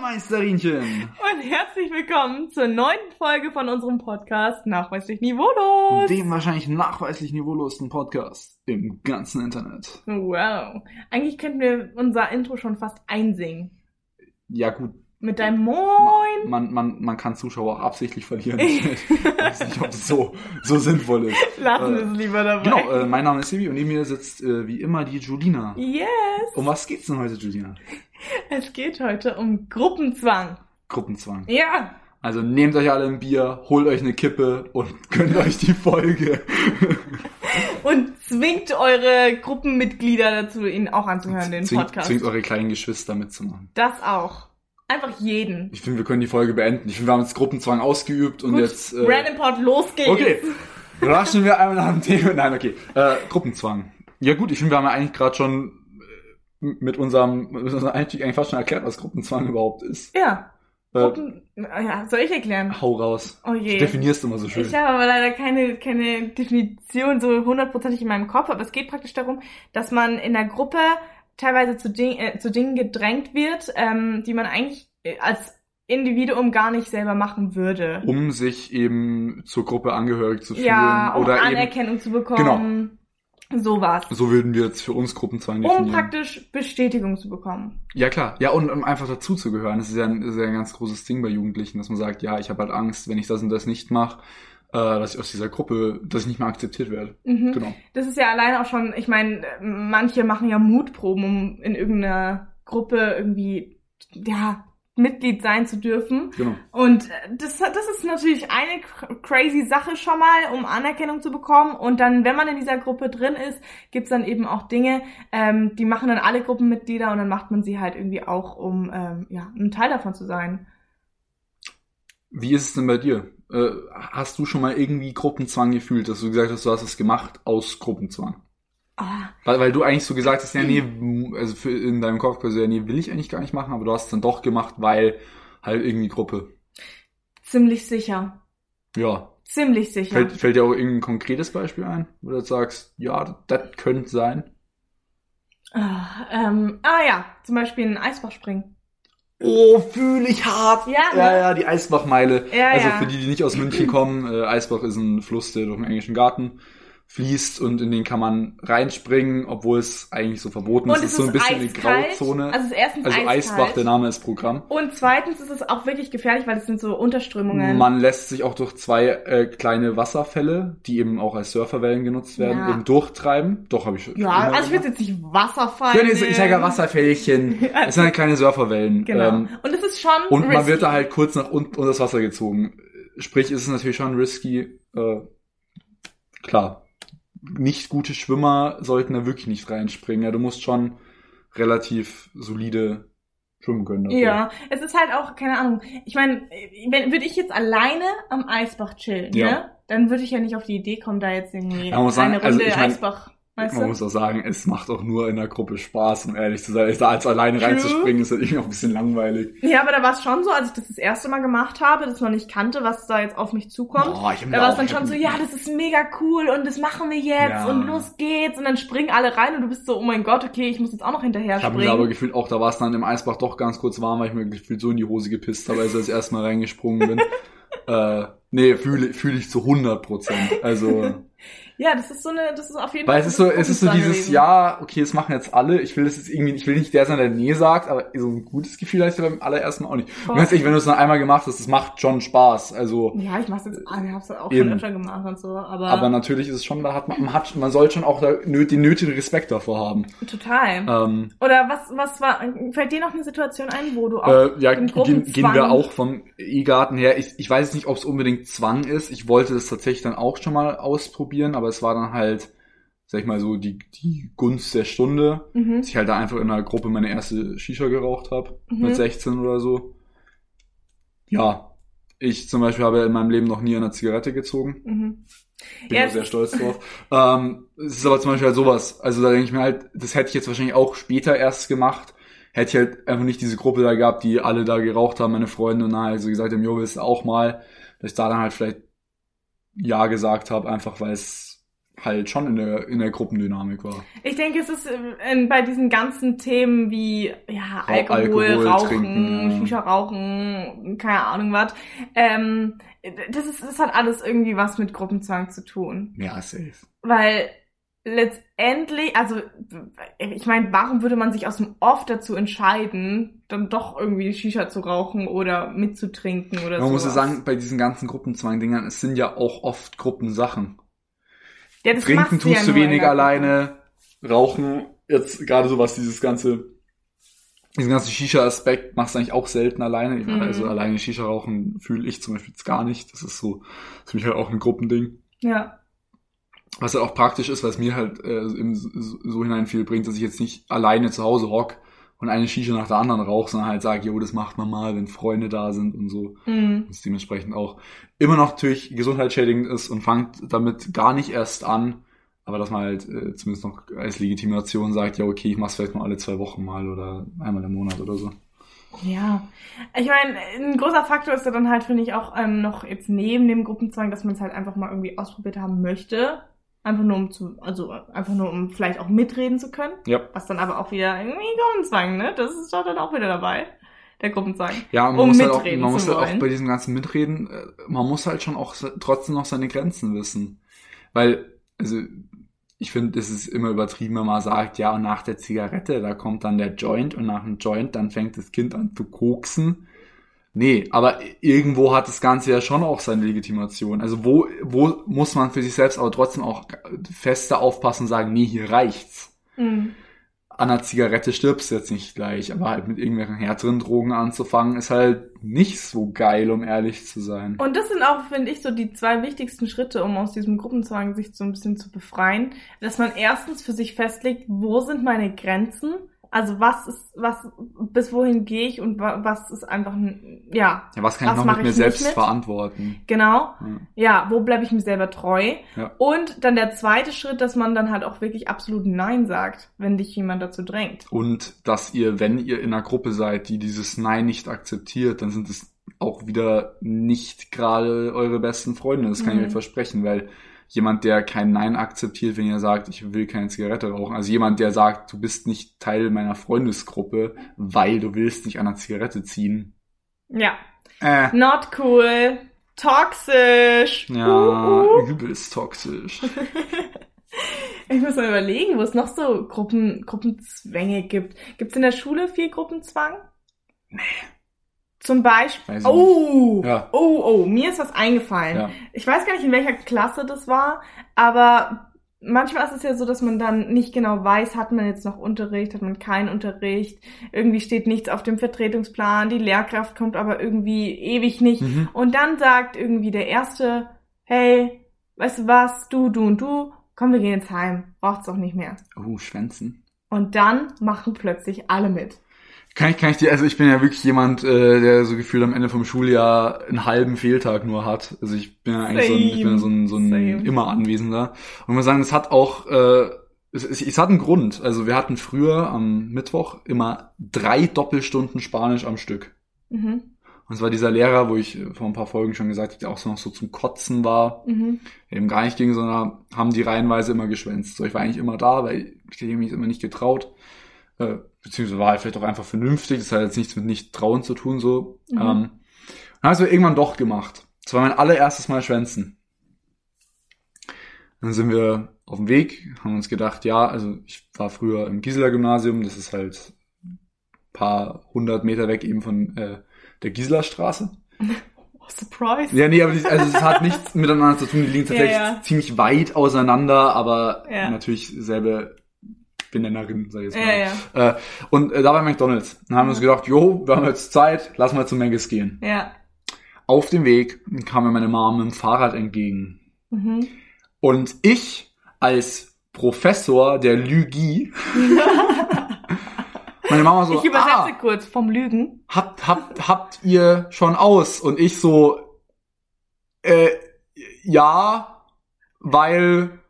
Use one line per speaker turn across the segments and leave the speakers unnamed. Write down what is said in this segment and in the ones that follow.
Meisterinchen!
Und herzlich willkommen zur neunten Folge von unserem Podcast Nachweislich Niveaulos.
Dem wahrscheinlich nachweislich niveaulosen Podcast im ganzen Internet.
Wow. Eigentlich könnten wir unser Intro schon fast einsingen.
Ja gut,
Mit deinem Moin.
man, man, man kann Zuschauer auch absichtlich verlieren. Ich weiß nicht, ob das so, so sinnvoll ist.
Lassen wir
Äh,
es lieber dabei.
Genau, äh, mein Name ist Sebi und neben mir sitzt äh, wie immer die Julina.
Yes.
Um was geht's denn heute, Julina?
Es geht heute um Gruppenzwang.
Gruppenzwang.
Ja.
Also nehmt euch alle ein Bier, holt euch eine Kippe und gönnt euch die Folge.
Und zwingt eure Gruppenmitglieder dazu, ihn auch anzuhören, den
zwingt,
Podcast.
zwingt eure kleinen Geschwister mitzumachen.
das auch. Einfach jeden.
Ich finde, wir können die Folge beenden. Ich finde, wir haben jetzt Gruppenzwang ausgeübt und
Gut,
jetzt. Äh,
Random Pod, los geht's.
okay. Raschen wir einmal nach dem Thema. Nein, okay. Äh, Gruppenzwang. Ja gut, ich finde, wir haben ja eigentlich gerade schon mit unserem, mit unserem Einstieg eigentlich fast schon erklärt, was Gruppenzwang überhaupt ist.
Ja.
Äh,
Gruppen, ja, soll ich erklären?
hau raus.
Oh je.
Du definierst immer so schön.
Ich habe aber leider keine, keine Definition so hundertprozentig in meinem Kopf, aber es geht praktisch darum, dass man in der Gruppe teilweise zu, Ding, äh, zu Dingen gedrängt wird, ähm, die man eigentlich äh, als Individuum gar nicht selber machen würde.
um sich eben zur Gruppe angehörig zu fühlen.
ja, um
oder eben,
Anerkennung zu bekommen. Sowas.
so würden wir jetzt für uns Gruppenzwang
Um
definieren.
praktisch Bestätigung zu bekommen.
Ja klar, ja und um einfach dazu zu gehören. Das ist ja ein, ist ja ein ganz großes Ding bei Jugendlichen, dass man sagt, ja, ich habe halt Angst, wenn ich das und das nicht mache, äh, dass ich aus dieser Gruppe, dass ich nicht mehr akzeptiert werde.
Mhm.
Genau.
Das ist ja alleine auch schon, ich meine, manche machen ja Mutproben, um in irgendeiner Gruppe irgendwie, ja, Mitglied sein zu dürfen.
Genau.
Und äh, das, das ist natürlich eine cr- crazy Sache schon mal, um Anerkennung zu bekommen. Und dann, wenn man in dieser Gruppe drin ist, gibt's dann eben auch Dinge, ähm, die machen dann alle Gruppenmitglieder und dann macht man sie halt irgendwie auch, um ähm, ja, ein Teil davon zu sein.
Wie ist es denn bei dir? Äh, hast du schon mal irgendwie Gruppenzwang gefühlt, dass du gesagt hast, du hast es gemacht aus Gruppenzwang?
Ah,
Weil, weil du eigentlich so gesagt hast, ja, nee, also für, in deinem Kopf quasi, ja, nee, will ich eigentlich gar nicht machen, aber du hast es dann doch gemacht, weil halt irgendwie Gruppe.
ziemlich sicher.
Ja.
Ziemlich sicher.
Fällt, fällt dir auch irgendein konkretes Beispiel ein, wo du sagst, ja, das könnte sein?
Ah, ähm, ah ja, zum Beispiel ein Eisbach springen.
Oh, fühle ich hart.
Ja, ne?
ja, ja, die Eisbachmeile.
Ja,
also
ja.
für die, die nicht aus München kommen, äh, Eisbach ist ein Fluss, der durch den englischen Garten fließt und in den kann man reinspringen, obwohl es eigentlich so verboten
Und
ist.
es
ist so ein bisschen eine
eiskalt.
Grauzone.
Also erstens
Also. Eisbach, der Name ist Programm.
Und zweitens ist es auch wirklich gefährlich, weil es sind so Unterströmungen.
Man lässt sich auch durch zwei äh, kleine Wasserfälle, die eben auch als Surferwellen genutzt werden,
Ja.
eben durchtreiben. Doch, habe ich schon.
ja, also ich will jetzt nicht Wasserfall.
Ja, nee, ich sage ja Wasserfällchen. Es sind halt kleine Surferwellen.
Genau.
Ähm,
und es ist schon
Und man
risky.
wird da halt kurz nach unten unter das Wasser gezogen. Sprich, ist es natürlich schon risky. Äh, klar, nicht gute Schwimmer sollten da wirklich nicht reinspringen. Ja, du musst schon relativ solide schwimmen können. dafür.
Ja, es ist halt auch, keine Ahnung, ich meine, wenn würde ich jetzt alleine am Eisbach chillen,
Ja.
ne? Dann würde ich ja nicht auf die Idee kommen, da jetzt irgendwie
Ja, sagen,
eine
also
Runde
ich mein,
Eisbach, weißt
Man
du?
muss auch sagen, es macht auch nur in der Gruppe Spaß, um ehrlich zu sein. Da als alleine
True.
reinzuspringen, ist halt irgendwie auch ein bisschen langweilig.
Ja, aber da war es schon so, als ich das das erste Mal gemacht habe, das noch nicht kannte, was da jetzt auf mich zukommt.
Boah, ich
Da war es dann schon so, ja, das ist mega cool und das machen wir jetzt
Ja.
und los geht's und dann springen alle rein und du bist so, oh mein Gott, okay, ich muss jetzt auch noch hinterher
Ich habe mir
springen.
aber gefühlt auch, da war es dann im Eisbach doch ganz kurz warm, weil ich mir gefühlt so in die Hose gepisst habe, als ich das erste Mal reingesprungen bin. äh, nee, fühle fühl ich zu 100 Prozent. Also,
ja, das ist so eine, das ist auf jeden
weil
Fall.
es ist so, es ist so dieses,
gewesen.
ja, okay, das machen jetzt alle. Ich will das jetzt irgendwie, ich will nicht der sein, der nee sagt, aber so ein gutes Gefühl hatte ich beim allerersten Mal auch nicht. Und ganz ehrlich, wenn du es noch einmal gemacht hast, das macht schon Spaß. Also,
Ja, ich mach's jetzt, ah, ich hab's auch
Eben.
schon öfter gemacht und so, aber,
aber natürlich ist es schon, da hat man, man hat, man soll schon auch da den nötigen Respekt davor haben.
total.
Ähm,
Oder was, was war, fällt dir noch eine Situation ein, wo du auch
Äh, ja, gehen, gehen wir auch vom E-Garten her. Ich, ich weiß nicht, ob es unbedingt Zwang ist. Ich wollte das tatsächlich dann auch schon mal ausprobieren, aber es war dann halt, sag ich mal so, die, die Gunst der Stunde,
Mhm.
dass ich halt da einfach in einer Gruppe meine erste Shisha geraucht habe,
Mhm.
mit 16 oder so. Ja, ich zum Beispiel habe in meinem Leben noch nie eine Zigarette gezogen.
Mhm.
Bin
Ja,
sehr stolz drauf. ähm, es ist aber zum Beispiel halt sowas. Also da denke ich mir halt, das hätte ich jetzt wahrscheinlich auch später erst gemacht. Hätte ich halt einfach nicht diese Gruppe da gehabt, die alle da geraucht haben, meine Freunde und halt so gesagt haben, jo, willst du auch mal, dass ich da dann halt vielleicht Ja gesagt habe, einfach weil es halt schon in der, in der Gruppendynamik war.
Ich denke, es ist in, bei diesen ganzen Themen wie ja,
Al-
Alkohol,
Alkohol
Rauchen,
trinken.
Shisha rauchen, keine Ahnung was. Ähm, das, ist, das hat alles irgendwie was mit Gruppenzwang zu tun.
Ja, safe.
Weil letztendlich, also ich meine, warum würde man sich aus dem Off dazu entscheiden, dann doch irgendwie Shisha zu rauchen oder mitzutrinken oder so?
Man muss ja sagen, bei diesen ganzen Gruppenzwang-Dingern, es sind ja auch oft Gruppensachen.
Ja, das
Trinken tust
ja
du wenig alleine, rauchen, jetzt gerade so was dieses ganze, diesen ganzen Shisha-Aspekt machst du eigentlich auch selten alleine.
Mhm.
Also alleine Shisha rauchen fühle ich zum Beispiel jetzt gar nicht. Das ist so, das ist für mich halt auch ein Gruppending.
Gruppe. Ja.
Was halt auch praktisch ist, was mir halt äh, so hinein viel bringt, dass ich jetzt nicht alleine zu Hause hock und eine Shisha nach der anderen rauche, sondern halt sage, jo, das macht man mal, wenn Freunde da sind und so.
Mhm.
Das dementsprechend auch immer noch natürlich gesundheitsschädigend ist und fangt damit gar nicht erst an, aber dass man halt äh, zumindest noch als Legitimation sagt, ja okay, ich mach's vielleicht nur alle zwei Wochen mal oder einmal im Monat oder so.
Ja, ich meine, ein großer Faktor ist ja dann halt, finde ich, auch ähm, noch jetzt neben dem Gruppenzwang, dass man es halt einfach mal irgendwie ausprobiert haben möchte. Einfach nur um zu, also einfach nur um vielleicht auch mitreden zu können.
Ja.
Was dann aber auch wieder irgendwie Gruppenzwang, ne? Das ist doch dann auch wieder dabei. Der Gruppenzwang.
Ja, man
Um
muss halt auch, man muss halt auch bei diesem ganzen Mitreden, äh, man muss halt schon auch trotzdem noch seine Grenzen wissen. Weil, also, ich finde, es ist immer übertrieben, wenn man sagt, ja, und nach der Zigarette, da kommt dann der Joint und nach dem Joint, dann fängt das Kind an zu koksen. Nee, aber irgendwo hat das Ganze ja schon auch seine Legitimation. Also wo, wo muss man für sich selbst aber trotzdem auch fester aufpassen und sagen, nee, hier reicht's
Mhm.
an einer Zigarette stirbst du jetzt nicht gleich, aber halt mit irgendwelchen härteren Drogen anzufangen, ist halt nicht so geil, um ehrlich zu sein.
Und das sind auch, finde ich, so die zwei wichtigsten Schritte, um aus diesem Gruppenzwang sich so ein bisschen zu befreien. Dass man erstens für sich festlegt, wo sind meine Grenzen? Also was ist, was, bis wohin gehe ich und wa- was ist einfach, ein, ja,
Ja, was kann
Was
ich noch mit mir
ich
selbst
mit?
verantworten?
genau.
Ja.
Ja, wo bleibe ich mir selber treu?
Ja.
Und dann der zweite Schritt, dass man dann halt auch wirklich absolut Nein sagt, wenn dich jemand dazu drängt.
Und dass ihr, wenn ihr in einer Gruppe seid, die dieses Nein nicht akzeptiert, dann sind es auch wieder nicht gerade eure besten Freunde. Das kann ich
Mhm.
euch versprechen, weil jemand, der kein Nein akzeptiert, wenn ihr sagt, ich will keine Zigarette rauchen, also jemand, der sagt, du bist nicht Teil meiner Freundesgruppe, weil du willst nicht an einer Zigarette ziehen.
Ja.
Äh,
Not cool. Toxisch.
ja,
Uh, uh.
übelst toxisch.
Ich muss mal überlegen, wo es noch so Gruppen, Gruppenzwänge gibt. Gibt es in der Schule viel Gruppenzwang? Nee. Zum Beispiel. Oh,
Ja.
oh, oh, mir ist was eingefallen.
Ja.
Ich weiß gar nicht, in welcher Klasse das war, aber manchmal ist es ja so, dass man dann nicht genau weiß, hat man jetzt noch Unterricht, hat man keinen Unterricht, irgendwie steht nichts auf dem Vertretungsplan, die Lehrkraft kommt aber irgendwie ewig nicht.
Mhm.
Und dann sagt irgendwie der Erste, hey, weißt du was, du, du und du, komm, wir gehen ins Heim, braucht's doch nicht mehr.
Oh, Schwänzen.
Und dann machen plötzlich alle mit.
Kann ich, kann ich dir, also ich bin ja wirklich jemand, äh, der so gefühlt am Ende vom Schuljahr einen halben Fehltag nur hat. Also ich bin ja eigentlich so ein, ich bin ja so ein, so ein
Same.
immer Anwesender. Und man sagen, es hat auch, äh, es, es, es hat einen Grund. Also wir hatten früher am Mittwoch immer drei Doppelstunden Spanisch am Stück.
Mhm.
Und es war dieser Lehrer, wo ich vor ein paar Folgen schon gesagt habe, der auch so noch so zum Kotzen war,
Mhm.
eben gar nicht ging, sondern haben die reihenweise immer geschwänzt. So, ich war eigentlich immer da, weil ich mich immer nicht getraut. Äh, beziehungsweise war halt vielleicht auch einfach vernünftig. Das hat jetzt nichts mit nicht trauen zu tun, so.
Mhm.
Ähm, dann habe ich es irgendwann doch gemacht. Das war mein allererstes Mal schwänzen. Dann sind wir auf dem Weg, haben uns gedacht, ja, also ich war früher im Gisela Gymnasium, das ist halt ein paar hundert Meter weg eben von äh, der Gisela Straße.
Oh, surprise.
Ja, nee, aber die, also es hat nichts miteinander zu tun. Die liegen tatsächlich
Ja, ja.
ziemlich weit auseinander, aber
Ja.
natürlich selbe Benennerin, sag ich jetzt
Ja,
mal.
ja.
Äh, und äh, da war McDonalds. Dann haben wir uns gedacht, jo, wir haben jetzt Zeit, lass mal zu Menges gehen.
Ja.
Auf dem Weg kam mir meine Mom mit dem Fahrrad entgegen.
Mhm.
Und ich als Professor der Lügie, meine Mama so,
ich übersetze
ah,
kurz vom Lügen.
habt, habt, habt ihr schon aus? Und ich so, äh, ja, weil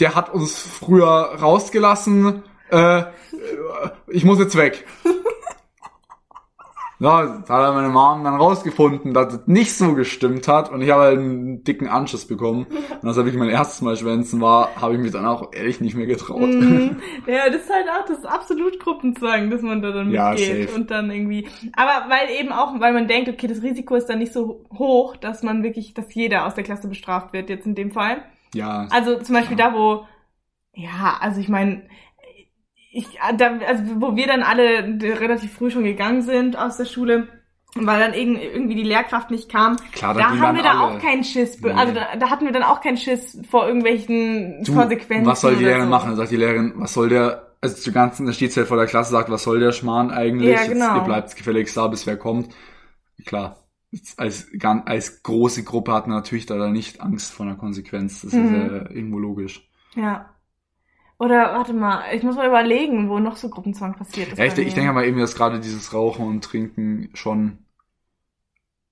der hat uns früher rausgelassen, äh, ich muss jetzt weg. Ja, da hat meine Mom dann rausgefunden, dass es nicht so gestimmt hat und ich habe halt einen dicken Anschiss bekommen. Und als er wirklich mein erstes Mal schwänzen war, habe ich mich dann auch ehrlich nicht mehr getraut.
Mhm. Ja, das ist halt auch das ist absolut Gruppenzwang, dass man da dann
Ja,
mitgeht
safe.
und dann irgendwie. Aber weil eben auch, weil man denkt, okay, das Risiko ist dann nicht so hoch, dass man wirklich, dass jeder aus der Klasse bestraft wird, jetzt in dem Fall.
Ja,
Also zum Beispiel
Ja.
da, wo, ja, also ich meine, ich, da, also wo wir dann alle relativ früh schon gegangen sind aus der Schule, weil dann irgend- irgendwie die Lehrkraft nicht kam,
klar,
da haben wir da auch keinen Schiss.
Nee.
Also da, da hatten wir dann auch keinen Schiss vor irgendwelchen
Du,
Konsequenzen.
was soll die Lehrerin
so.
machen? Dann sagt die Lehrerin, was soll der, also zur ganzen, da steht sie halt vor der Klasse, sagt, was soll der Schmarrn eigentlich?
Ja, genau.
Jetzt, ihr bleibt gefälligst da, bis wer kommt. Klar, als, als große Gruppe hat man natürlich da nicht Angst vor einer Konsequenz. Das
Mhm.
ist ja irgendwo logisch.
Ja. Oder warte mal, ich muss mal überlegen, wo noch so Gruppenzwang passiert ist.
Ja, ich, ich denke mal eben, dass gerade dieses Rauchen und Trinken schon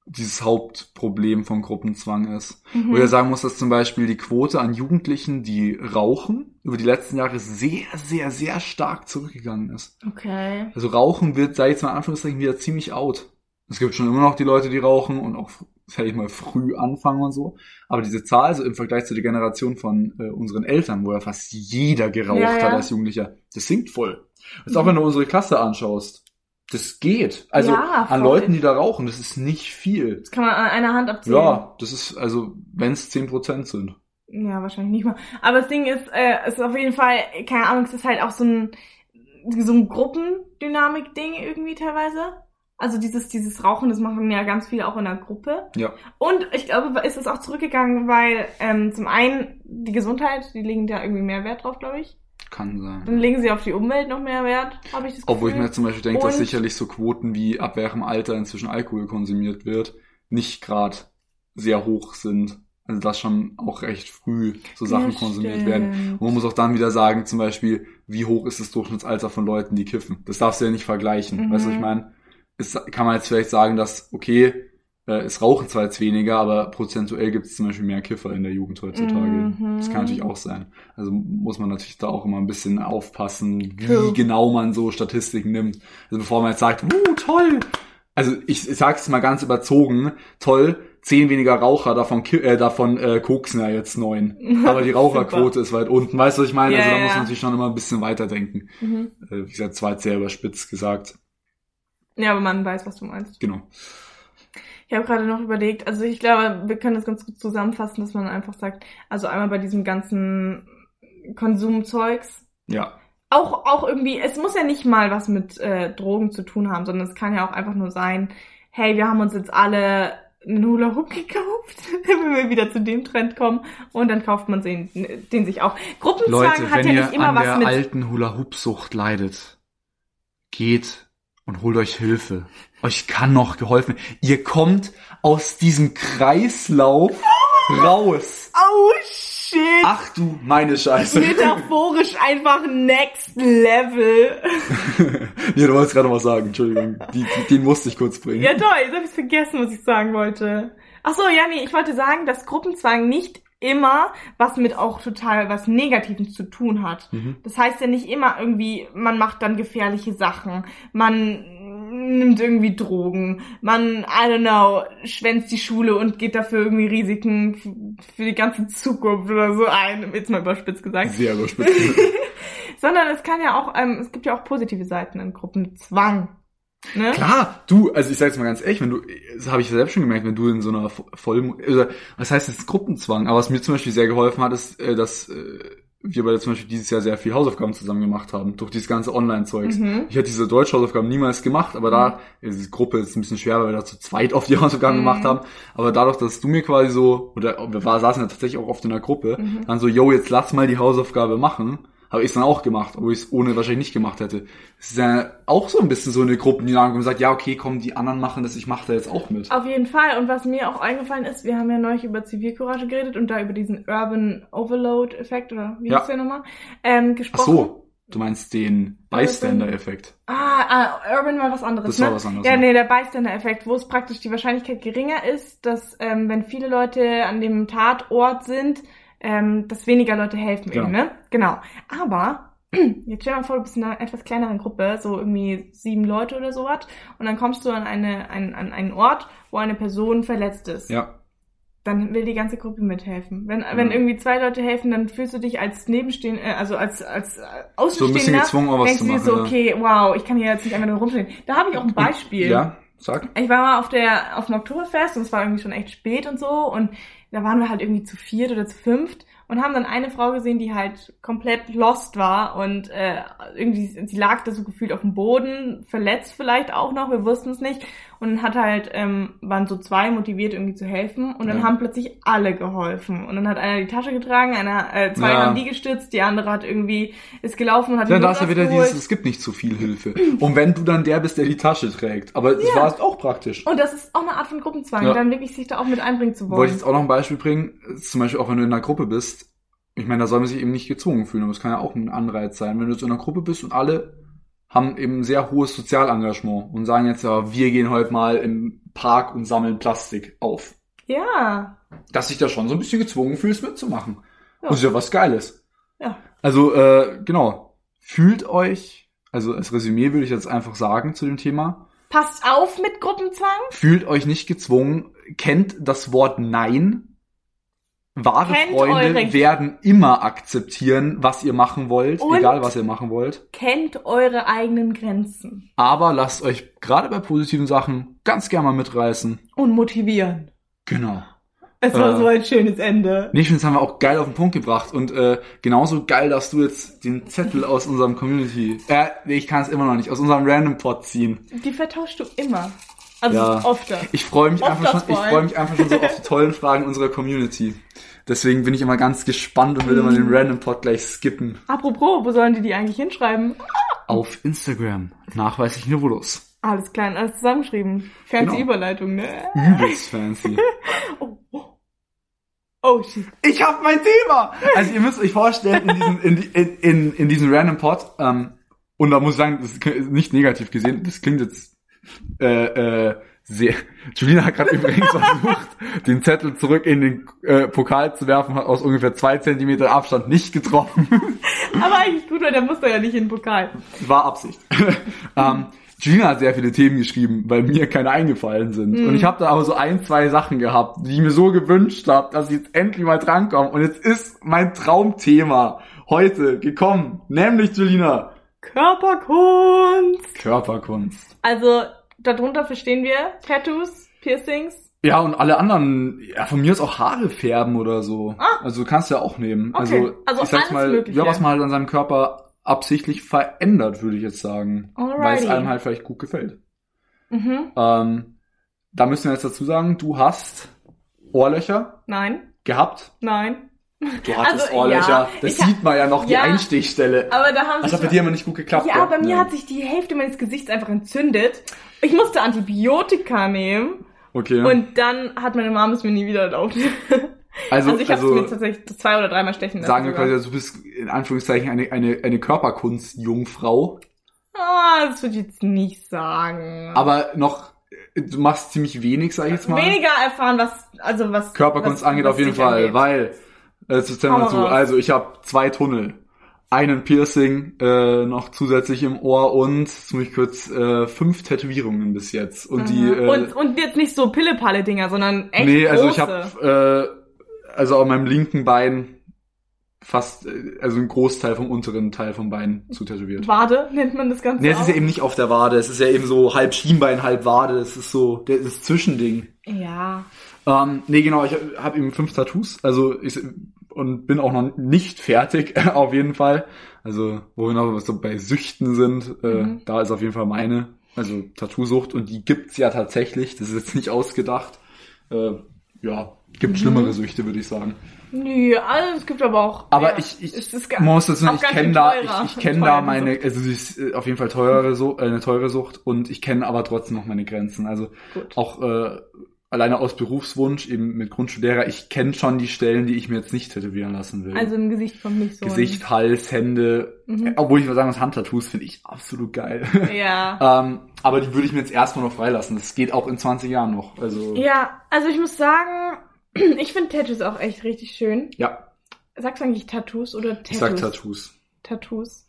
dieses Hauptproblem von Gruppenzwang ist.
Mhm.
Wo ich sagen muss, dass zum Beispiel die Quote an Jugendlichen, die rauchen, über die letzten Jahre sehr, sehr, sehr stark zurückgegangen ist.
Okay.
Also Rauchen wird, sag ich jetzt mal in Anführungszeichen, wieder ziemlich out. Es gibt schon immer noch die Leute, die rauchen und auch, sag ich mal, früh anfangen und so. Aber diese Zahl, so im Vergleich zu der Generation von äh, unseren Eltern, wo ja fast jeder geraucht
Ja,
hat
ja.
als Jugendlicher, das sinkt voll. Also auch
Mhm.
wenn du unsere Klasse anschaust, das geht. Also
Ja,
an. Leuten, die da rauchen, das ist nicht viel.
Das kann man an einer Hand abzählen.
Ja, das ist, also, wenn es 10% sind.
Ja, wahrscheinlich nicht mal. Aber das Ding ist, äh, ist auf jeden Fall, keine Ahnung, es ist halt auch so ein, so ein Gruppendynamik-Ding irgendwie teilweise. Also dieses, dieses Rauchen, das machen ja ganz viele auch in der Gruppe.
Ja.
Und ich glaube, ist es auch zurückgegangen, weil ähm, zum einen die Gesundheit, die legen da irgendwie mehr Wert drauf, glaube ich.
Kann sein.
Dann legen sie auf die Umwelt noch mehr Wert, habe ich das Gefühl.
Obwohl ich mir zum Beispiel denke, dass sicherlich so Quoten wie ab welchem Alter inzwischen Alkohol konsumiert wird, nicht gerade sehr hoch sind. Also dass schon auch recht früh so Sachen
Ja,
konsumiert werden. Und man muss auch dann wieder sagen, zum Beispiel, wie hoch ist das Durchschnittsalter von Leuten, die kiffen? Das darfst du ja nicht vergleichen.
Mhm.
Weißt du, was ich meine? Es kann man jetzt vielleicht sagen, dass, okay, äh, es rauchen zwar jetzt weniger, aber prozentuell gibt es zum Beispiel mehr Kiffer in der Jugend heutzutage.
Mhm.
Das kann natürlich auch sein. Also muss man natürlich da auch immer ein bisschen aufpassen, wie
True.
genau man so Statistiken nimmt. Also bevor man jetzt sagt, uh, toll. Also ich, ich sag's mal ganz überzogen, toll, zehn weniger Raucher, davon, äh, davon äh, koksen ja jetzt neun. Aber die Raucherquote ist weit unten. Weißt du, was ich meine?
Ja,
also da muss man natürlich schon immer ein bisschen weiterdenken.
Mhm.
Äh, wie gesagt, zwar sehr überspitzt gesagt.
Ja, aber man weiß, was du meinst.
Genau.
Ich habe gerade noch überlegt, also ich glaube, wir können das ganz gut zusammenfassen, dass man einfach sagt, also einmal bei diesem ganzen Konsumzeugs,
Ja.
auch, auch irgendwie, es muss ja nicht mal was mit äh, Drogen zu tun haben, sondern es kann ja auch einfach nur sein, hey, wir haben uns jetzt alle einen Hula Hoop gekauft, wenn wir wieder zu dem Trend kommen und dann kauft man den, den sich auch. Gruppenzwang
Leute,
hat
wenn
ja
ihr
nicht immer
an
was
der
mit
alten Hula-Hoop-Sucht leidet, geht und holt euch Hilfe. Euch kann noch geholfen. Ihr kommt aus diesem Kreislauf raus.
Oh shit!
Ach du meine Scheiße.
Metaphorisch einfach next level.
ja, du wolltest gerade was sagen, Entschuldigung. Die, die, den musste ich kurz bringen.
Ja toll, jetzt habe ich vergessen, was ich sagen wollte. Ach so, ja, nee, ich wollte sagen, dass Gruppenzwang nicht immer was mit auch total was Negativem zu tun hat.
Mhm.
Das heißt ja nicht immer irgendwie, man macht dann gefährliche Sachen, man nimmt irgendwie Drogen, man, I don't know, schwänzt die Schule und geht dafür irgendwie Risiken für die ganze Zukunft oder so ein, jetzt mal überspitzt gesagt.
Sehr überspitzt.
Sondern es kann ja auch, ähm, es gibt ja auch positive Seiten in Gruppenzwang. Ne?
Klar, du, also ich sag jetzt mal ganz ehrlich, wenn du, das habe ich selbst schon gemerkt, wenn du in so einer voll, also, was heißt jetzt Gruppenzwang, aber was mir zum Beispiel sehr geholfen hat, ist, äh, dass äh, wir beide zum Beispiel dieses Jahr sehr viel Hausaufgaben zusammen gemacht haben, durch dieses ganze Online-Zeugs.
Mhm.
Ich hätte diese Deutsch-Hausaufgaben niemals gemacht, aber da, diese Gruppe ist ein bisschen schwer, weil wir da zu zweit auf die Hausaufgaben
Mhm.
gemacht haben, aber dadurch, dass du mir quasi so, oder wir war, saßen ja tatsächlich auch oft in der Gruppe,
Mhm.
dann so, yo, jetzt lass mal die Hausaufgabe machen, habe ich es dann auch gemacht, obwohl ich es ohne wahrscheinlich nicht gemacht hätte. Es ist ja auch so ein bisschen so eine Gruppendynamik, wo man sagt, ja, okay, komm, die anderen machen das, ich mache da jetzt auch mit.
Auf jeden Fall. Und was mir auch eingefallen ist, wir haben ja neulich über Zivilcourage geredet und da über diesen Urban Overload-Effekt oder wie
Ja.
hieß der nochmal, ähm,
Ach
gesprochen.
so, du meinst den Bystander-Effekt.
Ah, ah, Urban war was anderes,
Das
ne?
war was anderes,
Ja,
ja.
nee, der Bystander-Effekt, wo es praktisch die Wahrscheinlichkeit geringer ist, dass ähm, wenn viele Leute an dem Tatort sind, ähm, dass weniger Leute helfen
Genau.
eben, ne? Genau. Aber Jetzt stell dir mal vor, du bist in einer etwas kleineren Gruppe, so irgendwie sieben Leute oder sowas, und dann kommst du an, eine, an, an einen Ort, wo eine Person verletzt ist.
Ja.
Dann will die ganze Gruppe mithelfen. Wenn, wenn irgendwie zwei Leute helfen, dann fühlst du dich als Nebenstehender, äh, also als, als äh,
So ein bisschen
Außenstehender,
gezwungen, was
denkst
zu
du dir
machen.
so,
ja.
okay, wow, ich kann hier jetzt nicht einfach nur rumstehen. Da habe ich auch ein Beispiel.
Ja, sag.
Ich war mal auf der auf dem Oktoberfest und es war irgendwie schon echt spät und so und da waren wir halt irgendwie zu viert oder zu fünft und haben dann eine Frau gesehen, die halt komplett lost war und äh, irgendwie sie lag da so gefühlt auf dem Boden, verletzt vielleicht auch noch, wir wussten es nicht und dann hat halt ähm, waren so zwei motiviert irgendwie zu helfen und dann
Ja.
haben plötzlich alle geholfen und dann hat einer die Tasche getragen, einer äh, zwei
Ja.
haben die gestützt, die andere hat irgendwie ist gelaufen und hat
Dann
die
da ist ja wieder
rausgeholt.
dieses, es gibt nicht zu viel Hilfe. Und wenn du dann der bist, der die Tasche trägt. Aber das
Ja.
war auch praktisch.
und das ist auch eine Art von Gruppenzwang,
Ja.
dann wirklich sich da auch mit einbringen zu wollen.
Wollte ich jetzt auch noch ein Beispiel bringen, zum Beispiel auch wenn du in einer Gruppe bist. Ich meine, da soll man sich eben nicht gezwungen fühlen, aber es kann ja auch ein Anreiz sein. Wenn du jetzt in einer Gruppe bist und alle haben eben sehr hohes Sozialengagement und sagen jetzt ja, wir gehen heute mal im Park und sammeln Plastik auf.
Ja,
Dass dich da schon so ein bisschen gezwungen fühlst, mitzumachen.
Ja.
Das ist ja was Geiles.
ja.
Also, äh, genau. Fühlt euch, also als Resümee würde ich jetzt einfach sagen zu dem Thema,
Passt auf mit Gruppenzwang.
fühlt euch nicht gezwungen, kennt das Wort Nein. Wahre
Kennt
Freunde werden immer akzeptieren, was ihr machen wollt,
Und-
egal was ihr machen wollt.
Kennt eure eigenen Grenzen.
Aber lasst euch gerade bei positiven Sachen ganz gerne mal mitreißen.
Und motivieren.
Genau.
Es war
Äh.
so ein schönes Ende.
Nee, ich finde, das haben wir auch geil auf den Punkt gebracht. Und äh, genauso geil, dass du jetzt den Zettel aus unserem Community, äh, nee, ich kann es immer noch nicht, aus unserem Random Pod ziehen.
Die vertauschst du immer. Also
Ja.
öfter.
Ich freue mich einfach schon, ich freue mich einfach schon so auf die tollen Fragen unserer Community. Deswegen bin ich immer ganz gespannt und will immer
Mhm.
den Random Pod gleich skippen.
Apropos, wo sollen die die eigentlich hinschreiben?
Auf Instagram. Nachweislich Novulus.
Alles klein, alles zusammengeschrieben. Fancy
Genau.
Überleitung, ne?
Übelst fancy.
Oh, oh. oh shit.
Ich habe mein Thema! Also ihr müsst euch vorstellen, in diesem, in, in, in, in diesem Random Pod, ähm, und da muss ich sagen, das ist nicht negativ gesehen, das klingt jetzt äh, äh, sehr. Julina hat gerade übrigens versucht, den Zettel zurück in den äh, Pokal zu werfen, hat aus ungefähr zwei Zentimeter Abstand nicht getroffen.
Aber eigentlich gut, weil der muss da ja nicht in den Pokal.
War Absicht. ähm, Julina hat sehr viele Themen geschrieben, weil mir keine eingefallen sind. Und ich habe da aber so ein, zwei Sachen gehabt, die ich mir so gewünscht habe, dass ich jetzt endlich mal drankomme. Und jetzt ist mein Traumthema heute gekommen, nämlich Julina.
Körperkunst.
Körperkunst.
Also, darunter verstehen wir Tattoos, Piercings.
Ja, und alle anderen, ja, von mir ist auch Haare färben oder so.
Ah.
Also du kannst ja auch nehmen.
Okay.
Also,
Also
ich sag's mal,
Mögliche.
ja, was man halt an seinem Körper absichtlich verändert, würde ich jetzt sagen. Weil es
Alrighty.
einem halt vielleicht gut gefällt.
Mhm.
Ähm, da müssen wir jetzt dazu sagen, du hast Ohrlöcher
Nein,
gehabt.
nein.
Du hattest
Also,
Ohrlöcher.
ja,
das sieht man ja noch, die
ja.
Einstichstelle.
Aber da haben
Das
sich
hat bei dir immer nicht gut geklappt.
Ja,
gell?
bei mir hat sich die Hälfte meines Gesichts einfach entzündet. Ich musste Antibiotika nehmen
Okay.
und dann hat meine Mom es mir nie wieder erlaubt.
also,
Also ich habe
also
es mir tatsächlich zwei oder dreimal stechen lassen.
sagen wir quasi, also du bist in Anführungszeichen eine, eine, eine Körperkunst-Jungfrau.
Ah, das würde ich jetzt nicht sagen.
Aber noch, du machst ziemlich wenig, sag ich jetzt mal.
Weniger erfahren, was also was
Körperkunst
was,
angeht
was
auf jeden Fall,
angeht.
weil, äh, zu
Hau mal
zu, also ich habe zwei Tunnel, einen Piercing äh, noch zusätzlich im Ohr und, jetzt muss ich kurz, äh, fünf Tätowierungen bis jetzt. Und die, äh,
Mhm. und, und jetzt nicht so Pille-Palle-Dinger, sondern echt
nee, also ich
große.
habe, äh, also auf meinem linken Bein fast, äh, also ein Großteil vom unteren Teil vom Bein zu tätowiert.
Wade nennt man das Ganze
Nee, es ist ja eben nicht auf der Wade, es ist ja eben so halb Schienbein, halb Wade, es ist so, das ist Zwischending.
Ja.
Ähm, nee, genau, ich habe eben fünf Tattoos, also ich, und bin auch noch nicht fertig, auf jeden Fall. Also, wo wir noch so bei Süchten sind, äh,
Mhm.
da ist auf jeden Fall meine, also Tattoosucht, und die gibt's ja tatsächlich, das ist jetzt nicht ausgedacht. Äh, ja, gibt
Mhm.
schlimmere Süchte, würde ich sagen.
Nö, also es gibt aber auch.
Aber
ja,
ich, ich
es
muss sagen,
auch
ich kenne da, ich, ich kenne da meine, also sie ist äh, auf jeden Fall teurere, so, äh, eine teure Sucht und ich kenne aber trotzdem noch meine Grenzen. Also
Gut.
auch äh, alleine aus Berufswunsch, eben mit Grundschullehrer, ich kenne schon die Stellen, die ich mir jetzt nicht tätowieren lassen will.
Also im Gesicht kommt nicht so.
Gesicht, Hals, Hände,
Mhm.
obwohl ich mal sagen muss, Handtattoos finde ich absolut geil.
Ja.
ähm, aber die würde ich mir jetzt erstmal noch freilassen. Das geht auch in 20 Jahren noch. Also
Ja, also ich muss sagen, ich finde Tattoos auch echt richtig schön.
ja
Sagst du eigentlich Tattoos oder Tattoos?
ich sag Tattoos.
Tattoos.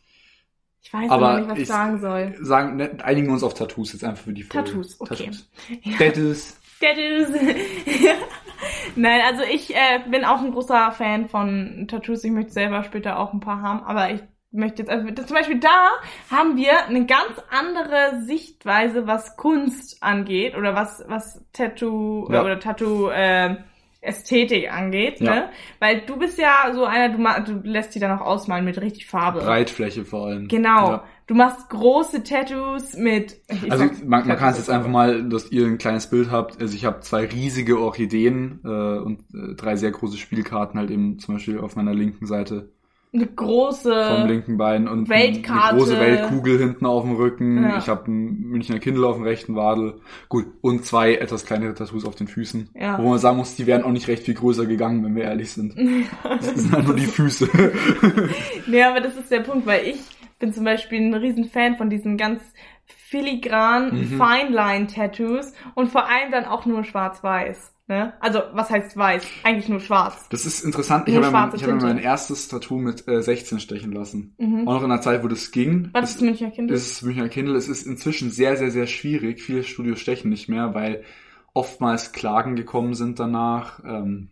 Ich weiß
Aber
nicht, was ich
ich-
sagen soll.
Sagen, ne, einigen wir uns auf Tattoos jetzt einfach für die Folge.
Tattoos, okay.
Tattoos.
Ja.
Tattoos.
Tattoos. Nein, also ich äh, bin auch ein großer Fan von Tattoos. Ich möchte selber später auch ein paar haben, aber ich möchte jetzt, also zum Beispiel da haben wir eine ganz andere Sichtweise, was Kunst angeht oder was, was Tattoo
Ja.
oder Tattoo äh, Ästhetik angeht,
Ja.
ne? Weil du bist ja so einer, du, du lässt die dann auch ausmalen mit richtig Farbe.
Breitfläche vor allem.
Genau.
Ja.
Du machst große Tattoos mit.
Also
sag
man, man kann es jetzt einfach mal, dass ihr ein kleines Bild habt. Also ich habe zwei riesige Orchideen äh, und äh, drei sehr große Spielkarten halt eben zum Beispiel auf meiner linken Seite
eine große.
vom linken Bein und
Weltkarte.
eine große Weltkugel hinten auf dem Rücken.
Ja.
Ich habe ein Münchner Kindle auf dem rechten Wadel. Gut, und zwei etwas kleinere Tattoos auf den Füßen.
Ja.
Wo man sagen muss, die wären auch nicht recht viel größer gegangen, wenn wir ehrlich sind. Das sind halt nur die Füße.
Nee, aber das ist der Punkt, weil ich bin zum Beispiel ein riesen Fan von diesen ganz filigranen
Mhm.
Fine-Line-Tattoos und vor allem dann auch nur schwarz-weiß. Ne? Also, was heißt weiß? Eigentlich nur schwarz.
Das ist interessant. Ich
Nur
habe ja mein, ich habe ja mein erstes Tattoo mit äh, 16 stechen lassen.
Mhm.
Auch noch in einer Zeit, wo das ging.
Was ist das Münchner Kind?
Das ist Münchner Kindle. Es ist inzwischen sehr, sehr, sehr schwierig. Viele Studios stechen nicht mehr, weil oftmals Klagen gekommen sind danach. Ähm,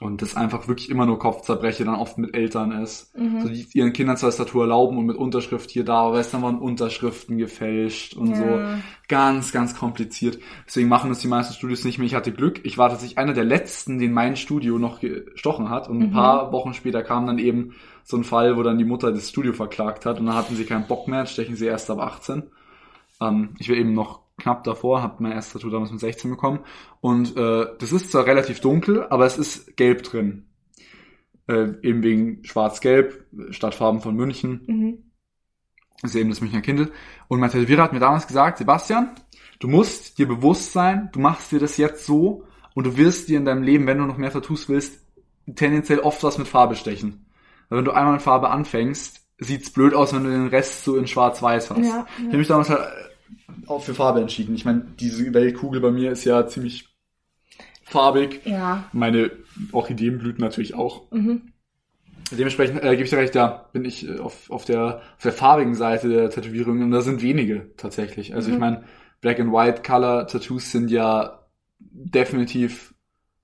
und das einfach wirklich immer nur Kopfzerbreche dann oft mit Eltern ist.
Mhm.
So die ihren Kindern zwar das Tattoo erlauben und mit Unterschrift hier da, aber es dann waren Unterschriften gefälscht und so.
Ja.
Ganz, ganz kompliziert. Deswegen machen das die meisten Studios nicht mehr. Ich hatte Glück. Ich war tatsächlich einer der letzten, den mein Studio noch gestochen hat. Und ein
Mhm.
paar Wochen später kam dann eben so ein Fall, wo dann die Mutter das Studio verklagt hat und dann hatten sie keinen Bock mehr, stechen sie erst ab 18. Ähm, ich war eben noch knapp davor, habe mein erstes Tattoo damals mit 16 bekommen. Und äh, das ist zwar relativ dunkel, aber es ist gelb drin. Äh, eben wegen schwarz-gelb, Stadtfarben von München.
Mhm.
Das ist eben das Münchner Kindle. Und mein Tätowierer hat mir damals gesagt, Sebastian, du musst dir bewusst sein, du machst dir das jetzt so und du wirst dir in deinem Leben, wenn du noch mehr Tattoos willst, tendenziell oft was mit Farbe stechen. Weil wenn du einmal mit Farbe anfängst, sieht's blöd aus, wenn du den Rest so in schwarz-weiß hast.
Ja,
Ich habe mich damals halt auch für Farbe entschieden. Ich meine, diese Weltkugel bei mir ist ja ziemlich farbig.
ja.
Meine Orchideenblüten natürlich auch.
Mhm.
Dementsprechend äh, gebe ich dir recht, da bin ich äh, auf, auf, der, auf der farbigen Seite der Tätowierungen und da sind wenige tatsächlich. Also ich
Mhm.
meine, Black and White Color Tattoos sind ja definitiv